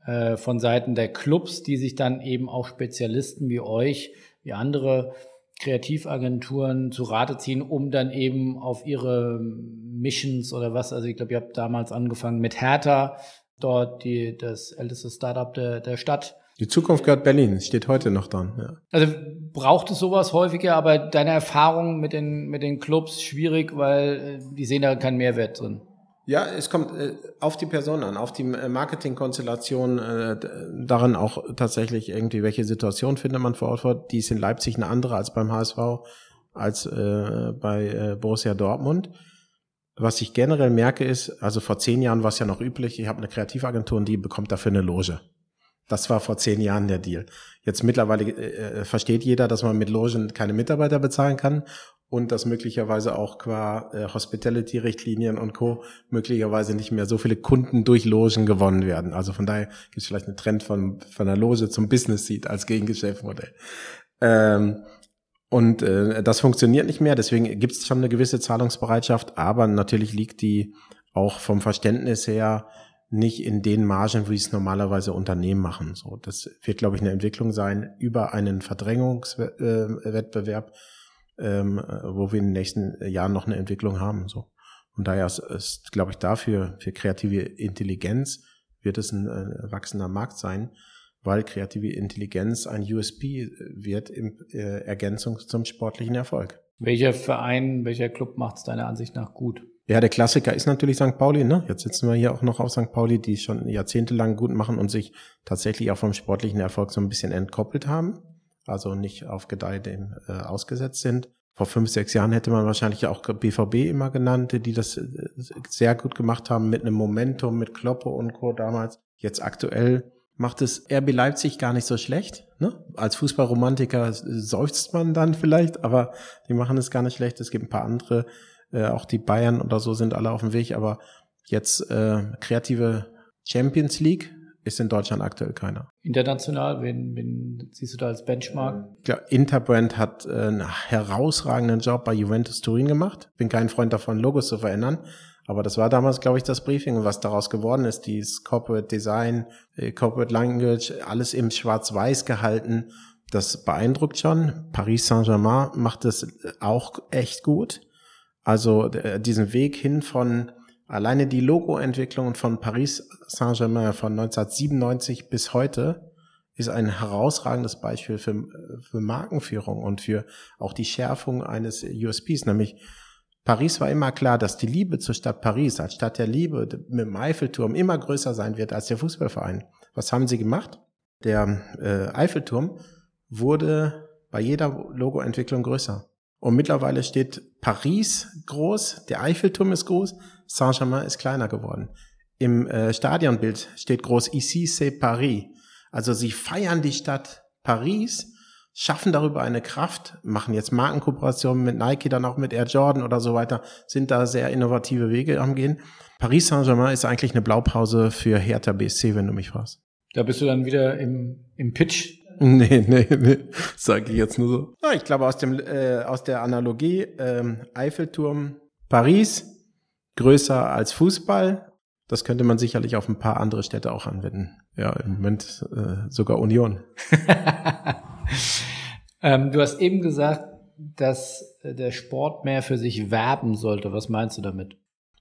[SPEAKER 3] äh, von Seiten der Clubs, die sich dann eben auch Spezialisten wie euch, wie andere Kreativagenturen zu Rate ziehen, um dann eben auf ihre Missions oder was, also ich glaube, ihr habt damals angefangen mit Hertha, dort die, das älteste Startup der, der Stadt,
[SPEAKER 1] die Zukunft gehört Berlin, steht heute noch dran. Ja.
[SPEAKER 3] Also braucht es sowas häufiger, aber deine Erfahrung mit den, mit den Clubs schwierig, weil äh, die sehen da keinen Mehrwert drin.
[SPEAKER 1] Ja, es kommt äh, auf die Person an, auf die äh, Marketingkonstellation, äh, darin auch tatsächlich irgendwie, welche Situation findet man vor Ort vor. Die ist in Leipzig eine andere als beim HSV, als äh, bei äh, Borussia Dortmund. Was ich generell merke ist, also vor zehn Jahren war es ja noch üblich, ich habe eine Kreativagentur und die bekommt dafür eine Loge. Das war vor zehn Jahren der Deal. Jetzt mittlerweile äh, äh, versteht jeder, dass man mit Logen keine Mitarbeiter bezahlen kann und dass möglicherweise auch qua äh, Hospitality-Richtlinien und Co. möglicherweise nicht mehr so viele Kunden durch Logen gewonnen werden. Also von daher gibt es vielleicht einen Trend von, von der Loge zum Business Seat als Gegengeschäftsmodell. Ähm, und äh, das funktioniert nicht mehr, deswegen gibt es schon eine gewisse Zahlungsbereitschaft, aber natürlich liegt die auch vom Verständnis her nicht in den Margen, wie es normalerweise Unternehmen machen. So, das wird, glaube ich, eine Entwicklung sein über einen Verdrängungswettbewerb, ähm, wo wir in den nächsten Jahren noch eine Entwicklung haben. So. Und daher ist, ist glaube ich, dafür für kreative Intelligenz wird es ein äh, wachsender Markt sein, weil kreative Intelligenz ein USP wird in äh, Ergänzung zum sportlichen Erfolg.
[SPEAKER 3] Welcher Verein, welcher Club macht es deiner Ansicht nach gut?
[SPEAKER 1] Ja, der Klassiker ist natürlich St. Pauli. Ne? Jetzt sitzen wir hier auch noch auf St. Pauli, die schon jahrzehntelang gut machen und sich tatsächlich auch vom sportlichen Erfolg so ein bisschen entkoppelt haben. Also nicht auf Gedeih dem äh, ausgesetzt sind. Vor fünf, sechs Jahren hätte man wahrscheinlich auch BVB immer genannt, die das äh, sehr gut gemacht haben mit einem Momentum, mit Kloppe und Co. damals. Jetzt aktuell macht es RB Leipzig gar nicht so schlecht. Ne? Als Fußballromantiker seufzt man dann vielleicht, aber die machen es gar nicht schlecht. Es gibt ein paar andere äh, auch die Bayern oder so sind alle auf dem Weg, aber jetzt äh, kreative Champions League ist in Deutschland aktuell keiner.
[SPEAKER 3] International, wen, wen siehst du da als Benchmark?
[SPEAKER 1] Ja, Interbrand hat äh, einen herausragenden Job bei Juventus Turin gemacht. Bin kein Freund davon, Logos zu verändern. Aber das war damals, glaube ich, das Briefing, was daraus geworden ist. Dieses Corporate Design, äh, Corporate Language, alles im Schwarz-Weiß gehalten. Das beeindruckt schon. Paris Saint-Germain macht das auch echt gut. Also äh, diesen Weg hin von alleine die Logoentwicklung von Paris Saint-Germain von 1997 bis heute ist ein herausragendes Beispiel für, für Markenführung und für auch die Schärfung eines USPs, nämlich Paris war immer klar, dass die Liebe zur Stadt Paris als Stadt der Liebe mit dem Eiffelturm immer größer sein wird als der Fußballverein. Was haben sie gemacht? Der äh, Eiffelturm wurde bei jeder Logoentwicklung größer. Und mittlerweile steht Paris groß, der Eiffelturm ist groß, Saint-Germain ist kleiner geworden. Im äh, Stadionbild steht groß Ici c'est Paris. Also sie feiern die Stadt Paris, schaffen darüber eine Kraft, machen jetzt Markenkooperationen mit Nike, dann auch mit Air Jordan oder so weiter, sind da sehr innovative Wege am Gehen. Paris Saint-Germain ist eigentlich eine Blaupause für Hertha BSC, wenn du mich fragst.
[SPEAKER 3] Da bist du dann wieder im, im Pitch. <laughs>
[SPEAKER 1] Nee, nee, nee, sage ich jetzt nur so. Ja, ich glaube, aus, dem, äh, aus der Analogie ähm, Eiffelturm Paris, größer als Fußball, das könnte man sicherlich auf ein paar andere Städte auch anwenden. Ja, im Moment äh, sogar Union. <laughs>
[SPEAKER 3] ähm, du hast eben gesagt, dass der Sport mehr für sich werben sollte. Was meinst du damit?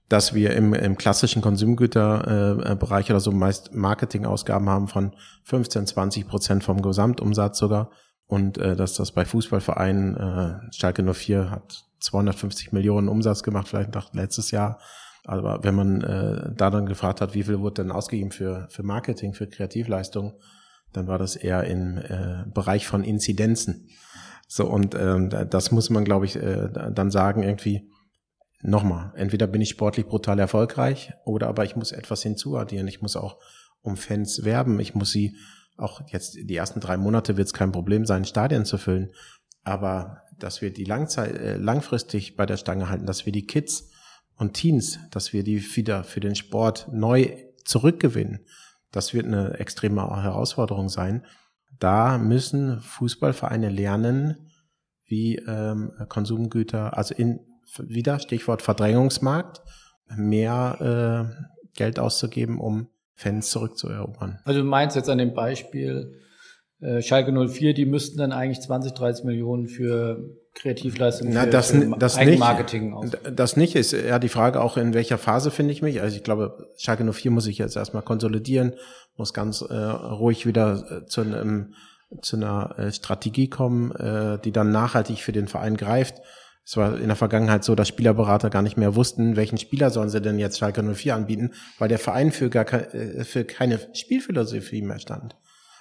[SPEAKER 1] Dass wir im, im klassischen Konsumgüterbereich äh, oder so meist Marketingausgaben haben von 15, 20 Prozent vom Gesamtumsatz sogar. Und äh, dass das bei Fußballvereinen, äh, Schalke 04 hat 250 Millionen Umsatz gemacht, vielleicht letztes Jahr. Aber wenn man äh, da dann gefragt hat, wie viel wurde denn ausgegeben für, für Marketing, für Kreativleistung, dann war das eher im äh, Bereich von Inzidenzen. So, und ähm, das muss man, glaube ich, äh, dann sagen, irgendwie, nochmal, entweder bin ich sportlich brutal erfolgreich oder aber ich muss etwas hinzuaddieren. Ich muss auch um Fans werben. Ich muss sie auch jetzt die ersten drei Monate wird es kein Problem sein, Stadien zu füllen. Aber dass wir die Langzeit, äh, langfristig bei der Stange halten, dass wir die Kids und Teens, dass wir die wieder für den Sport neu zurückgewinnen, das wird eine extreme Herausforderung sein. Da müssen Fußballvereine lernen, wie ähm, Konsumgüter, also in wieder Stichwort Verdrängungsmarkt, mehr äh, Geld auszugeben, um Fans zurückzuerobern.
[SPEAKER 3] Also du meinst jetzt an dem Beispiel äh, Schalke 04, die müssten dann eigentlich 20, 30 Millionen für Kreativleistung,
[SPEAKER 1] Na,
[SPEAKER 3] für,
[SPEAKER 1] das,
[SPEAKER 3] für
[SPEAKER 1] das
[SPEAKER 3] Eigenmarketing
[SPEAKER 1] nicht, aus. Das nicht ist ja die Frage auch, in welcher Phase finde ich mich. Also ich glaube, Schalke 04 muss ich jetzt erstmal konsolidieren, muss ganz äh, ruhig wieder äh, zu einem zu einer äh, Strategie kommen, äh, die dann nachhaltig für den Verein greift. Es war in der Vergangenheit so, dass Spielerberater gar nicht mehr wussten, welchen Spieler sollen sie denn jetzt Schalke 04 anbieten, weil der Verein für gar ke äh, für keine Spielphilosophie mehr stand.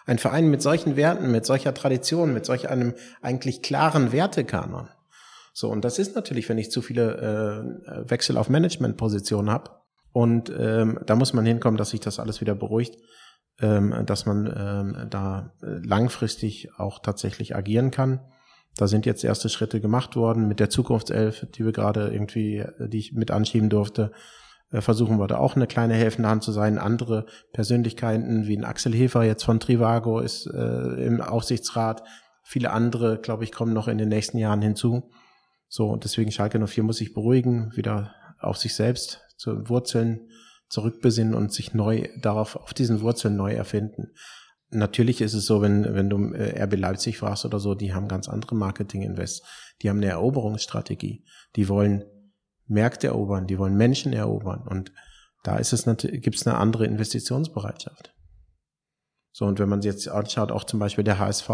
[SPEAKER 1] Ein Verein mit solchen Werten, mit solcher Tradition, mit solch einem eigentlich klaren Wertekanon. So, und das ist natürlich, wenn ich zu viele äh, Wechsel auf Managementpositionen habe. Und ähm, da muss man hinkommen, dass sich das alles wieder beruhigt, ähm, dass man ähm, da langfristig auch tatsächlich agieren kann. Da sind jetzt erste Schritte gemacht worden mit der Zukunftself, die wir gerade irgendwie, die ich mit anschieben durfte. Äh, versuchen wir da auch eine kleine helfende Hand zu sein. Andere Persönlichkeiten wie ein Axel Hefer jetzt von Trivago ist äh, im Aufsichtsrat. Viele andere, glaube ich, kommen noch in den nächsten Jahren hinzu. So, deswegen Schalke 04 muss sich beruhigen, wieder auf sich selbst zu Wurzeln zurückbesinnen und sich neu darauf, auf diesen Wurzeln neu erfinden. Natürlich ist es so, wenn, wenn du äh, RB Leipzig fragst oder so, die haben ganz andere Marketing-Invests. Die haben eine Eroberungsstrategie. Die wollen Märkte erobern, die wollen Menschen erobern. Und da ist es gibt es eine andere Investitionsbereitschaft. So, und wenn man sich jetzt anschaut, auch zum Beispiel der HSV,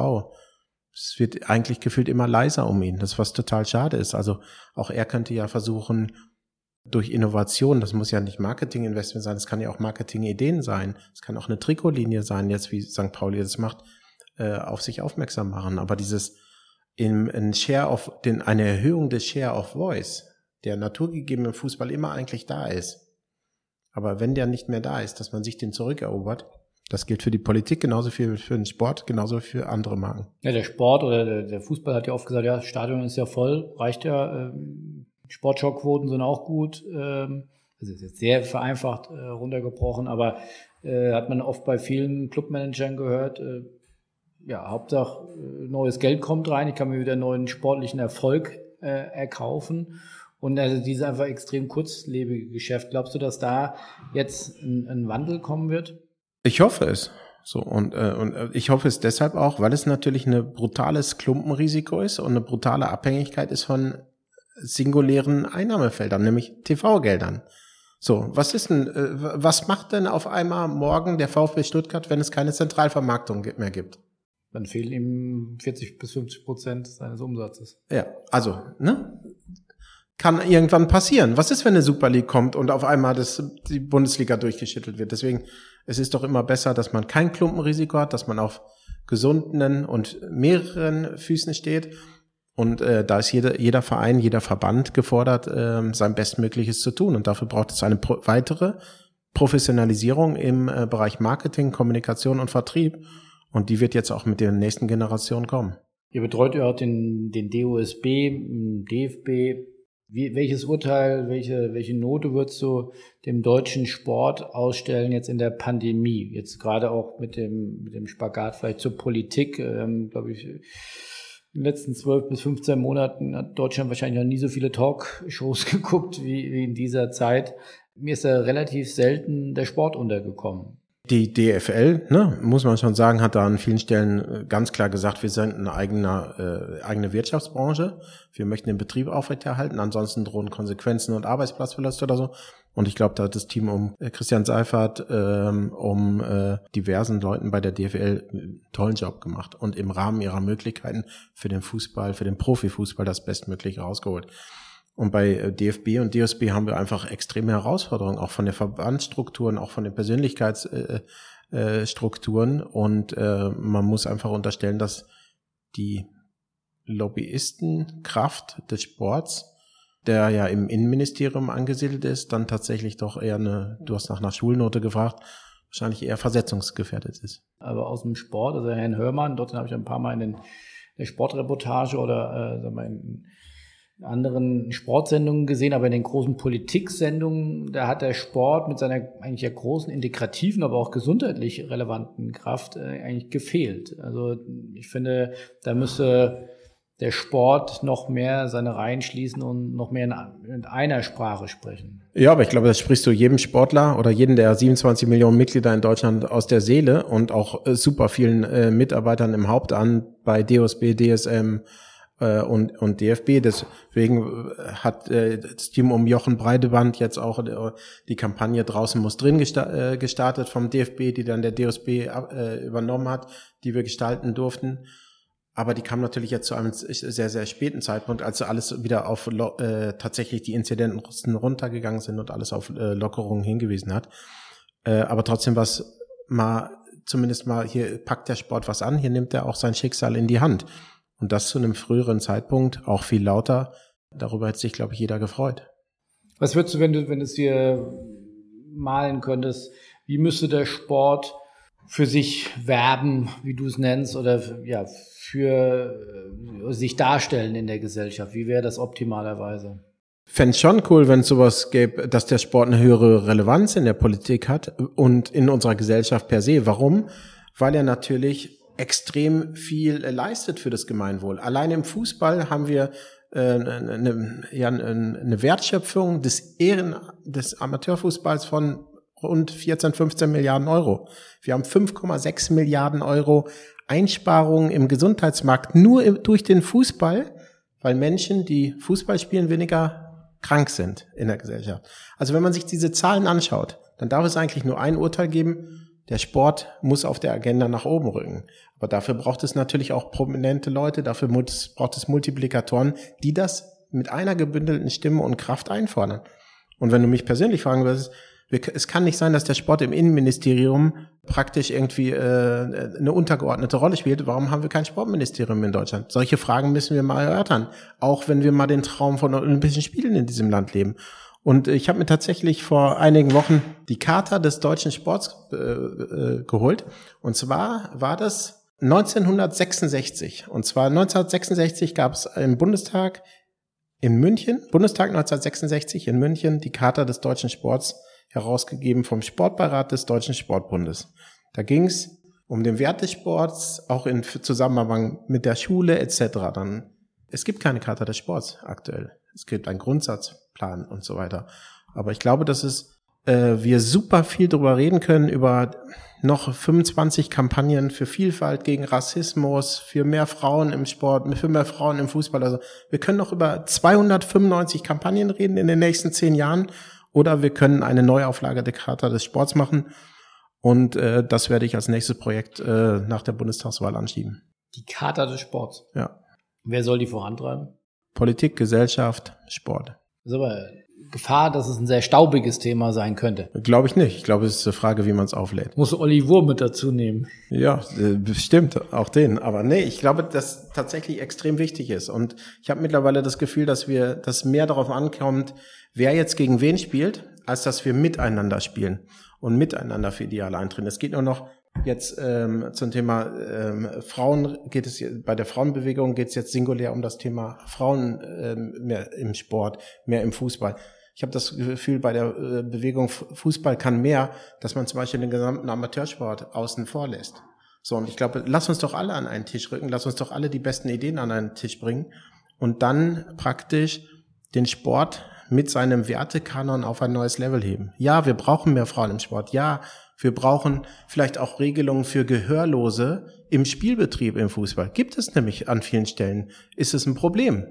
[SPEAKER 1] es wird eigentlich gefühlt immer leiser um ihn, das was total schade ist. Also auch er könnte ja versuchen, durch Innovation, das muss ja nicht Marketing-Investment sein, es kann ja auch Marketing-Ideen sein, es kann auch eine Trikotlinie sein, jetzt wie St. Pauli das macht, äh, auf sich aufmerksam machen. Aber dieses in, in Share of, den, eine Erhöhung des Share of Voice, der naturgegeben im Fußball immer eigentlich da ist. Aber wenn der nicht mehr da ist, dass man sich den zurückerobert, das gilt für die Politik genauso viel für den Sport, genauso für andere Marken.
[SPEAKER 3] Ja, der Sport oder der, der Fußball hat ja oft gesagt, ja, das Stadion ist ja voll, reicht ja. Ähm, Sportschauquoten sind auch gut. Ähm, das ist jetzt sehr vereinfacht äh, runtergebrochen, aber äh, hat man oft bei vielen Clubmanagern gehört, äh, ja, Hauptsache neues Geld kommt rein, ich kann mir wieder neuen sportlichen Erfolg erkaufen. Und also dieses einfach extrem kurzlebige Geschäft. Glaubst du, dass da jetzt ein, ein Wandel kommen wird?
[SPEAKER 1] Ich hoffe es. So und, äh, und ich hoffe es deshalb auch, weil es natürlich eine brutales Klumpenrisiko ist und eine brutale Abhängigkeit ist von singulären Einnahmefeldern, nämlich TV-Geldern. So, was ist denn, äh, was macht denn auf einmal morgen der VfB Stuttgart, wenn es keine Zentralvermarktung mehr gibt?
[SPEAKER 3] Dann fehlen ihm 40 bis 50 Prozent seines Umsatzes.
[SPEAKER 1] Ja, also, ne? kann irgendwann passieren. Was ist, wenn eine Super League kommt und auf einmal das, die Bundesliga durchgeschüttelt wird? Deswegen, es ist doch immer besser, dass man kein Klumpenrisiko hat, dass man auf gesunden und mehreren Füßen steht. Und äh, da ist jeder, jeder Verein, jeder Verband gefordert, äh, sein Bestmögliches zu tun. Und dafür braucht es eine pro weitere Professionalisierung im äh, Bereich Marketing, Kommunikation und Vertrieb. Und die wird jetzt auch mit der nächsten Generation kommen.
[SPEAKER 3] Ihr betreut ja auch den, den DOSB, DFB. Wie, welches Urteil, welche, welche Note würdest du dem deutschen Sport ausstellen jetzt in der Pandemie? Jetzt gerade auch mit dem, mit dem Spagat vielleicht zur Politik, ähm, glaube ich, in den letzten zwölf bis 15 Monaten hat Deutschland wahrscheinlich noch nie so viele Talkshows <laughs> geguckt wie, wie in dieser Zeit. Mir ist da relativ selten der Sport untergekommen.
[SPEAKER 1] Die DFL, ne, muss man schon sagen, hat da an vielen Stellen äh, ganz klar gesagt, wir sind eine eigene, äh, eigene Wirtschaftsbranche. Wir möchten den Betrieb aufrechterhalten, ansonsten drohen Konsequenzen und Arbeitsplatzverlust oder so. Und ich glaube, da hat das Team um äh, Christian Seifert, ähm, um äh, diversen Leuten bei der DFL einen tollen Job gemacht und im Rahmen ihrer Möglichkeiten für den Fußball, für den Profifußball das Bestmögliche rausgeholt. Und bei äh, DFB und DSB haben wir einfach extreme Herausforderungen, auch von den Verbandsstrukturen, auch von den Persönlichkeitsstrukturen. Äh, äh, und äh, man muss einfach unterstellen, dass die Lobbyistenkraft des Sports, der ja im Innenministerium angesiedelt ist, dann tatsächlich doch eher eine, du hast nach einer Schulnote gefragt, wahrscheinlich eher versetzungsgefährdet ist.
[SPEAKER 3] Aber aus dem Sport, also Herrn Hörmann, dort habe ich ein paar Mal in den, der Sportreportage oder äh, in anderen Sportsendungen gesehen, aber in den großen Politiksendungen, da hat der Sport mit seiner eigentlich ja großen integrativen, aber auch gesundheitlich relevanten Kraft äh, eigentlich gefehlt. Also ich finde, da müsste der Sport noch mehr seine Reihen schließen und noch mehr in, einer Sprache sprechen.
[SPEAKER 1] Ja, aber ich glaube, das sprichst du jedem Sportler oder jedem der 27 Millionen Mitglieder in Deutschland aus der Seele und auch äh, super vielen äh, Mitarbeitern im Haupt an bei DOSB, DSM, äh, und, und DFB. Deswegen äh, hat äh, das Team um Jochen Breideband jetzt auch äh, die Kampagne draußen muss drin gesta gestartet vom DFB, die dann der äh, übernommen hat, die wir gestalten durften. Aber die kam natürlich jetzt zu einem sehr, sehr späten Zeitpunkt, als alles wieder auf äh, tatsächlich die Inzidenten runtergegangen sind und alles auf äh, Lockerungen hingewiesen hat. Äh, aber trotzdem was mal, zumindest mal, hier packt der Sport was an, hier nimmt er auch sein Schicksal in die Hand. Und das zu einem früheren Zeitpunkt, auch viel lauter. Darüber hätte sich, glaube ich, jeder gefreut.
[SPEAKER 3] Was würdest du, wenn du, wenn du es dir malen könntest, wie müsste der Sport für sich werben, wie du es nennst, oder ja, für äh, sich darstellen in der Gesellschaft? Wie wäre das optimalerweise?
[SPEAKER 1] Fände schon cool, wenn es sowas gäbe, dass der Sport eine höhere Relevanz in der Politik hat und in unserer Gesellschaft per se. Warum? Weil er natürlich extrem viel äh, leistet für das Gemeinwohl. Allein im Fußball haben wir äh, eine, ja, eine Wertschöpfung des Ehren des Amateurfußballs von rund 14, 15 Milliarden Euro. Wir haben 5,6 Milliarden Euro Einsparungen im Gesundheitsmarkt nur durch den Fußball, weil Menschen, die Fußball spielen, weniger krank sind in der Gesellschaft. Also wenn man sich diese Zahlen anschaut, dann darf es eigentlich nur ein Urteil geben, der Sport muss auf der Agenda nach oben rücken. Aber dafür braucht es natürlich auch prominente Leute, dafür braucht es Multiplikatoren, die das mit einer gebündelten Stimme und Kraft einfordern. Und wenn du mich persönlich fragen würdest, es kann nicht sein, dass der Sport im Innenministerium praktisch irgendwie äh, eine untergeordnete Rolle spielt. Warum haben wir kein Sportministerium in Deutschland? Solche Fragen müssen wir mal erörtern, auch wenn wir mal den Traum von Olympischen Spielen in diesem Land leben. Und ich habe mir tatsächlich vor einigen Wochen die Charta des deutschen Sports äh, äh, geholt. Und zwar war das 1966. Und zwar 1966 gab es im Bundestag in München, Bundestag 1966 in München, die Charta des deutschen Sports herausgegeben vom Sportbeirat des Deutschen Sportbundes. Da ging es um den Wert des Sports, auch in Zusammenhang mit der Schule etc. Dann es gibt keine Charta des Sports aktuell. Es gibt einen Grundsatzplan und so weiter. Aber ich glaube, dass es äh, wir super viel darüber reden können, über noch 25 Kampagnen für Vielfalt gegen Rassismus, für mehr Frauen im Sport, für mehr Frauen im Fußball. Also wir können noch über 295 Kampagnen reden in den nächsten zehn Jahren oder wir können eine Neuauflage der Charta des Sports machen. Und äh, das werde ich als nächstes Projekt äh, nach der Bundestagswahl anschieben.
[SPEAKER 3] Die Charta des Sports.
[SPEAKER 1] Ja.
[SPEAKER 3] Wer soll die vorantreiben?
[SPEAKER 1] Politik, Gesellschaft, Sport.
[SPEAKER 3] Das ist aber Gefahr, dass es ein sehr staubiges Thema sein könnte.
[SPEAKER 1] Glaube ich nicht. Ich glaube, es ist eine Frage, wie man es auflädt.
[SPEAKER 3] Muss Olli Wurm mit dazu nehmen.
[SPEAKER 1] Ja, äh, bestimmt, auch den. Aber nee, ich glaube, dass tatsächlich extrem wichtig ist. Und ich habe mittlerweile das Gefühl, dass wir, dass mehr darauf ankommt, wer jetzt gegen wen spielt, als dass wir miteinander spielen und miteinander für Ideale eintreten. Es geht nur noch Jetzt ähm, zum Thema ähm, Frauen geht es bei der Frauenbewegung geht es jetzt singulär um das Thema Frauen ähm, mehr im Sport, mehr im Fußball. Ich habe das Gefühl, bei der äh, Bewegung Fußball kann mehr, dass man zum Beispiel den gesamten Amateursport außen vor lässt. So, und ich glaube, lass uns doch alle an einen Tisch rücken, lass uns doch alle die besten Ideen an einen Tisch bringen und dann praktisch den Sport mit seinem Wertekanon auf ein neues Level heben. Ja, wir brauchen mehr Frauen im Sport. Ja, wir brauchen vielleicht auch Regelungen für Gehörlose im Spielbetrieb im Fußball. Gibt es nämlich an vielen Stellen. Ist es ein Problem?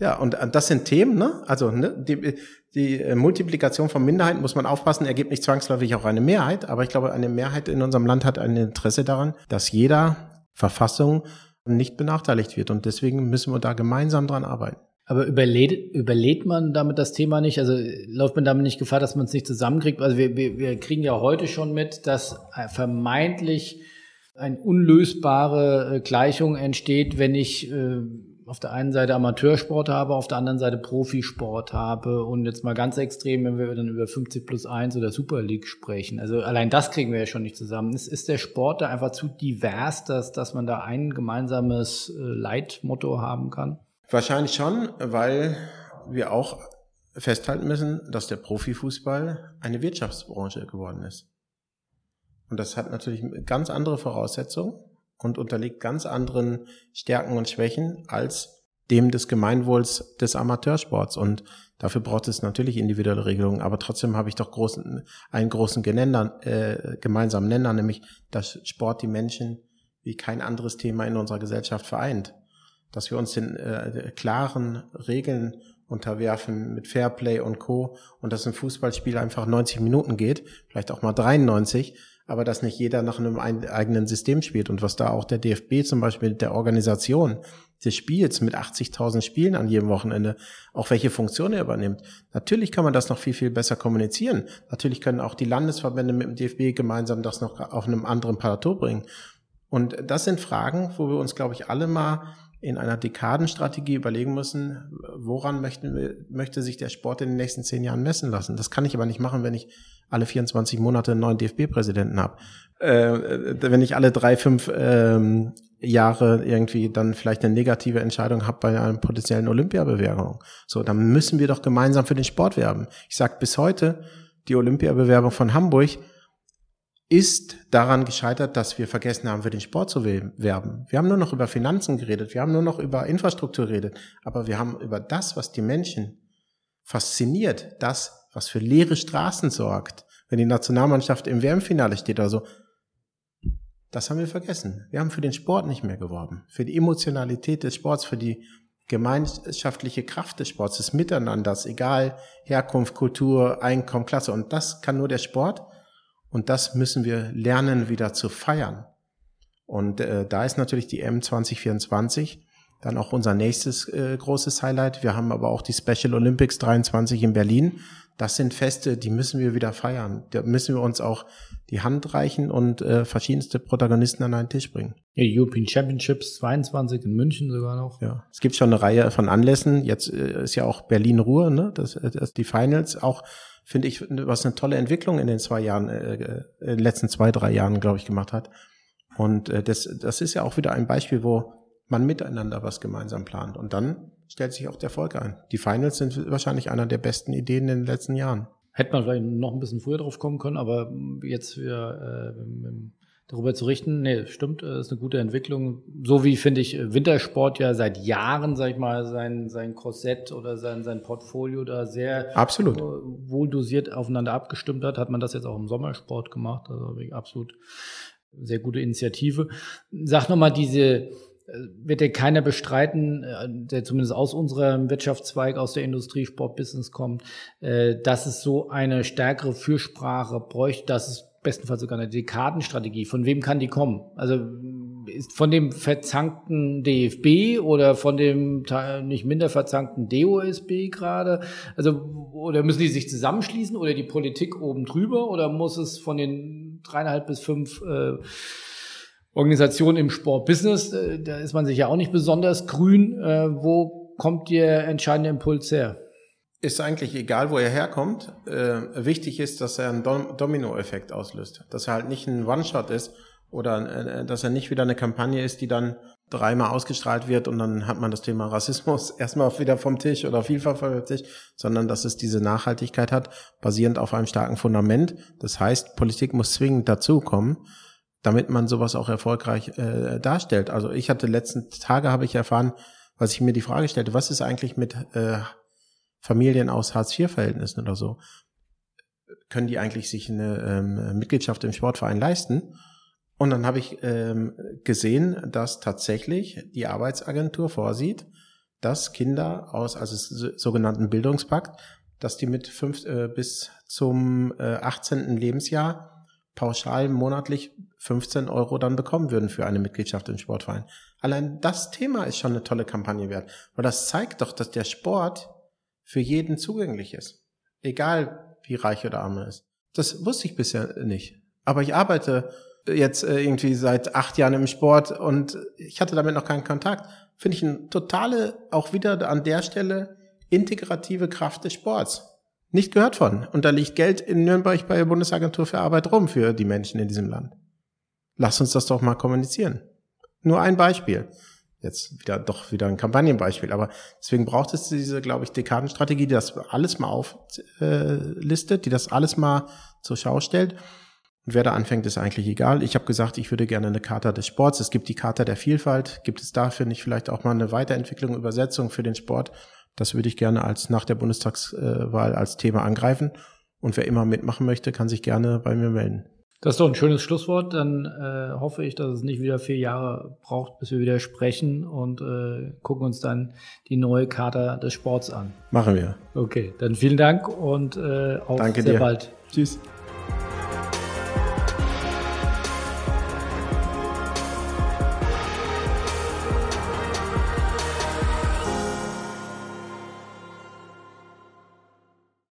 [SPEAKER 1] Ja, und das sind Themen, ne? Also ne, die, die äh, Multiplikation von Minderheiten muss man aufpassen, ergibt nicht zwangsläufig auch eine Mehrheit, aber ich glaube, eine Mehrheit in unserem Land hat ein Interesse daran, dass jeder Verfassung nicht benachteiligt wird. Und deswegen müssen wir da gemeinsam dran arbeiten.
[SPEAKER 3] Aber überlädt, überlädt man damit das Thema nicht? Also läuft man damit nicht Gefahr, dass man es nicht zusammenkriegt? Also wir, wir, wir kriegen ja heute schon mit, dass vermeintlich eine unlösbare äh, Gleichung entsteht, wenn ich äh, auf der einen Seite Amateursport habe, auf der anderen Seite Profisport habe und jetzt mal ganz extrem, wenn wir dann über 50 plus 1 oder Super League sprechen. Also allein das kriegen wir ja schon nicht zusammen. Ist, ist der Sport da einfach zu divers, dass, dass man da ein gemeinsames äh, Leitmotto haben kann?
[SPEAKER 1] Wahrscheinlich schon, weil wir auch festhalten müssen, dass der Profifußball eine Wirtschaftsbranche geworden ist. Und das hat natürlich ganz andere Voraussetzungen und unterliegt ganz anderen Stärken und Schwächen als dem des Gemeinwohls des Amateursports. Und dafür braucht es natürlich individuelle Regelungen. Aber trotzdem habe ich doch großen, einen großen Genender, äh, gemeinsamen Nenner, nämlich dass Sport die Menschen wie kein anderes Thema in unserer Gesellschaft vereint dass wir uns den äh, klaren Regeln unterwerfen mit Fairplay und Co. und dass ein Fußballspiel einfach 90 Minuten geht, vielleicht auch mal 93, aber dass nicht jeder nach einem eigenen System spielt und was da auch der DFB zum Beispiel mit der Organisation des Spiels mit 80.000 Spielen an jedem Wochenende, auch welche Funktion er übernimmt. Natürlich kann man das noch viel, viel besser kommunizieren. Natürlich können auch die Landesverbände mit dem DFB gemeinsam das noch auf einem anderen Plateau bringen. Und das sind Fragen, wo wir uns, glaube ich, alle mal in einer Dekadenstrategie überlegen müssen, woran möchten möchte sich der Sport in den nächsten zehn Jahren messen lassen. Das kann ich aber nicht machen, wenn ich alle 24 Monate einen neuen DFB-Präsidenten habe. Äh, wenn ich alle drei, fünf ähm, Jahre irgendwie dann vielleicht eine negative Entscheidung habe bei einer potenziellen Olympiabewerbung. So, dann müssen wir doch gemeinsam für den Sport werben. Ich sage bis heute, die Olympiabewerbung von Hamburg ist daran gescheitert, dass wir vergessen haben, für den Sport zu werben. Wir haben nur noch über Finanzen geredet, wir haben nur noch über Infrastruktur geredet, aber wir haben über das, was die Menschen fasziniert, das, was für leere Straßen sorgt, wenn die Nationalmannschaft im WM-Finale steht oder so, das haben wir vergessen. Wir haben für den Sport nicht mehr geworben, für die Emotionalität des Sports, für die gemeinschaftliche Kraft des Sports, des Miteinanders, egal Herkunft, Kultur, Einkommen, Klasse. Und das kann nur der Sport. Und das müssen wir lernen, wieder zu feiern. Und äh, da ist natürlich die M 2024 dann auch unser nächstes äh, großes Highlight. Wir haben aber auch die Special Olympics 23 in Berlin. Das sind Feste, die müssen wir wieder feiern. Da müssen wir uns auch die Hand reichen und äh, verschiedenste Protagonisten an einen Tisch bringen.
[SPEAKER 3] Ja, die European Championships 22 in München sogar noch.
[SPEAKER 1] Ja, es gibt schon eine Reihe von Anlässen. Jetzt äh, ist ja auch Berlin Ruhr, ne? Das, äh, das die Finals auch finde ich, was eine tolle Entwicklung in den zwei Jahren, äh, äh, in den letzten zwei, drei Jahren, glaube ich, gemacht hat. Und äh, das, das ist ja auch wieder ein Beispiel, wo man miteinander was gemeinsam plant. Und dann stellt sich auch der Erfolg ein. Die Finals sind wahrscheinlich einer der besten Ideen in den letzten Jahren.
[SPEAKER 3] Hätte man vielleicht noch ein bisschen früher drauf kommen können, aber jetzt für, äh, darüber zu richten. Nee, stimmt, äh, ist eine gute Entwicklung. So wie, finde ich, Wintersport ja seit Jahren, sag ich mal, sein, sein Korsett oder sein, sein Portfolio da sehr
[SPEAKER 1] absolut.
[SPEAKER 3] wohl dosiert aufeinander abgestimmt hat, hat man das jetzt auch im Sommersport gemacht. Also absolut sehr gute Initiative. Sag nochmal diese, äh, wird ja keiner bestreiten, äh, der zumindest aus unserem Wirtschaftszweig, aus der Industrie, Sportbusiness kommt, dass es so eine stärkere Fürsprache bräuchte, dass es bestenfalls sogar eine Dekadenstrategie. Von wem kann die kommen? Also ist von dem verzankten DFB oder von dem nicht minder verzankten DOSB gerade? Also oder müssen die sich zusammenschließen oder die Politik oben drüber oder muss es von den dreieinhalb bis fünf äh, Organisationen im Sportbusiness, äh, da ist man sich ja auch nicht besonders grün. Äh, wo kommt der entscheidende Impuls her?
[SPEAKER 1] ist eigentlich egal, wo er herkommt. Äh, wichtig ist, dass er einen Dom Domino-Effekt auslöst. Dass er halt nicht ein One-Shot ist oder dass er nicht wieder eine Kampagne ist, die dann dreimal ausgestrahlt wird und dann hat man das Thema Rassismus <laughs> erstmal wieder vom Tisch oder Vielfalt vom Tisch, sondern dass es diese Nachhaltigkeit hat, basierend auf einem starken Fundament. Das heißt, Politik muss zwingend dazukommen, damit man sowas auch erfolgreich äh, darstellt. Also ich hatte letzten Tage habe ich erfahren, was ich mir die Frage stellte, was ist eigentlich mit äh, Familien aus Hartz-IV-Verhältnissen oder so, können die eigentlich sich eine ähm, Mitgliedschaft im Sportverein leisten? Und dann habe ich ähm, gesehen, dass tatsächlich die Arbeitsagentur vorsieht, dass Kinder aus, also sogenannten Bildungspakt, dass die mit fünf äh, bis zum äh, 18. Lebensjahr pauschal monatlich 15 Euro dann bekommen würden für eine Mitgliedschaft im Sportverein. Allein das Thema ist schon eine tolle Kampagne wert, weil das zeigt doch, dass der Sport für jeden zugänglich ist. Egal wie reich oder arm er ist. Das wusste ich bisher nicht. Aber ich arbeite jetzt äh, irgendwie seit acht Jahren im Sport und ich hatte damit noch keinen Kontakt. Finde ich eine totale, auch wieder an der Stelle, integrative Kraft des Sports. Nicht gehört von. Und da liegt Geld in Nürnberg bei der Bundesagentur für Arbeit rum für die Menschen in diesem Land. Lass uns das doch mal kommunizieren. Nur ein Beispiel jetzt wieder doch wieder ein Kampagnenbeispiel. Aber deswegen braucht es diese, glaube ich, Dekadenstrategie, die das alles mal auflistet, die das alles mal zur Schau stellt. Und wer da anfängt, ist eigentlich egal. Ich habe gesagt, ich würde gerne eine Charta des Sports. Es gibt die Charta der Vielfalt. Gibt es dafür nicht vielleicht auch mal eine Weiterentwicklung, Übersetzung für den Sport? Das würde ich gerne als nach der Bundestagswahl als Thema angreifen. Und wer immer mitmachen möchte, kann sich gerne bei mir melden.
[SPEAKER 3] Das ist doch ein schönes Schlusswort. Dann äh, hoffe ich, dass es nicht wieder vier Jahre braucht, bis wir wieder sprechen und äh, gucken uns dann die neue Charta des Sports an.
[SPEAKER 1] Machen wir.
[SPEAKER 3] Okay, dann vielen Dank und äh, auf
[SPEAKER 1] Danke
[SPEAKER 3] sehr
[SPEAKER 1] dir.
[SPEAKER 3] bald.
[SPEAKER 1] Tschüss.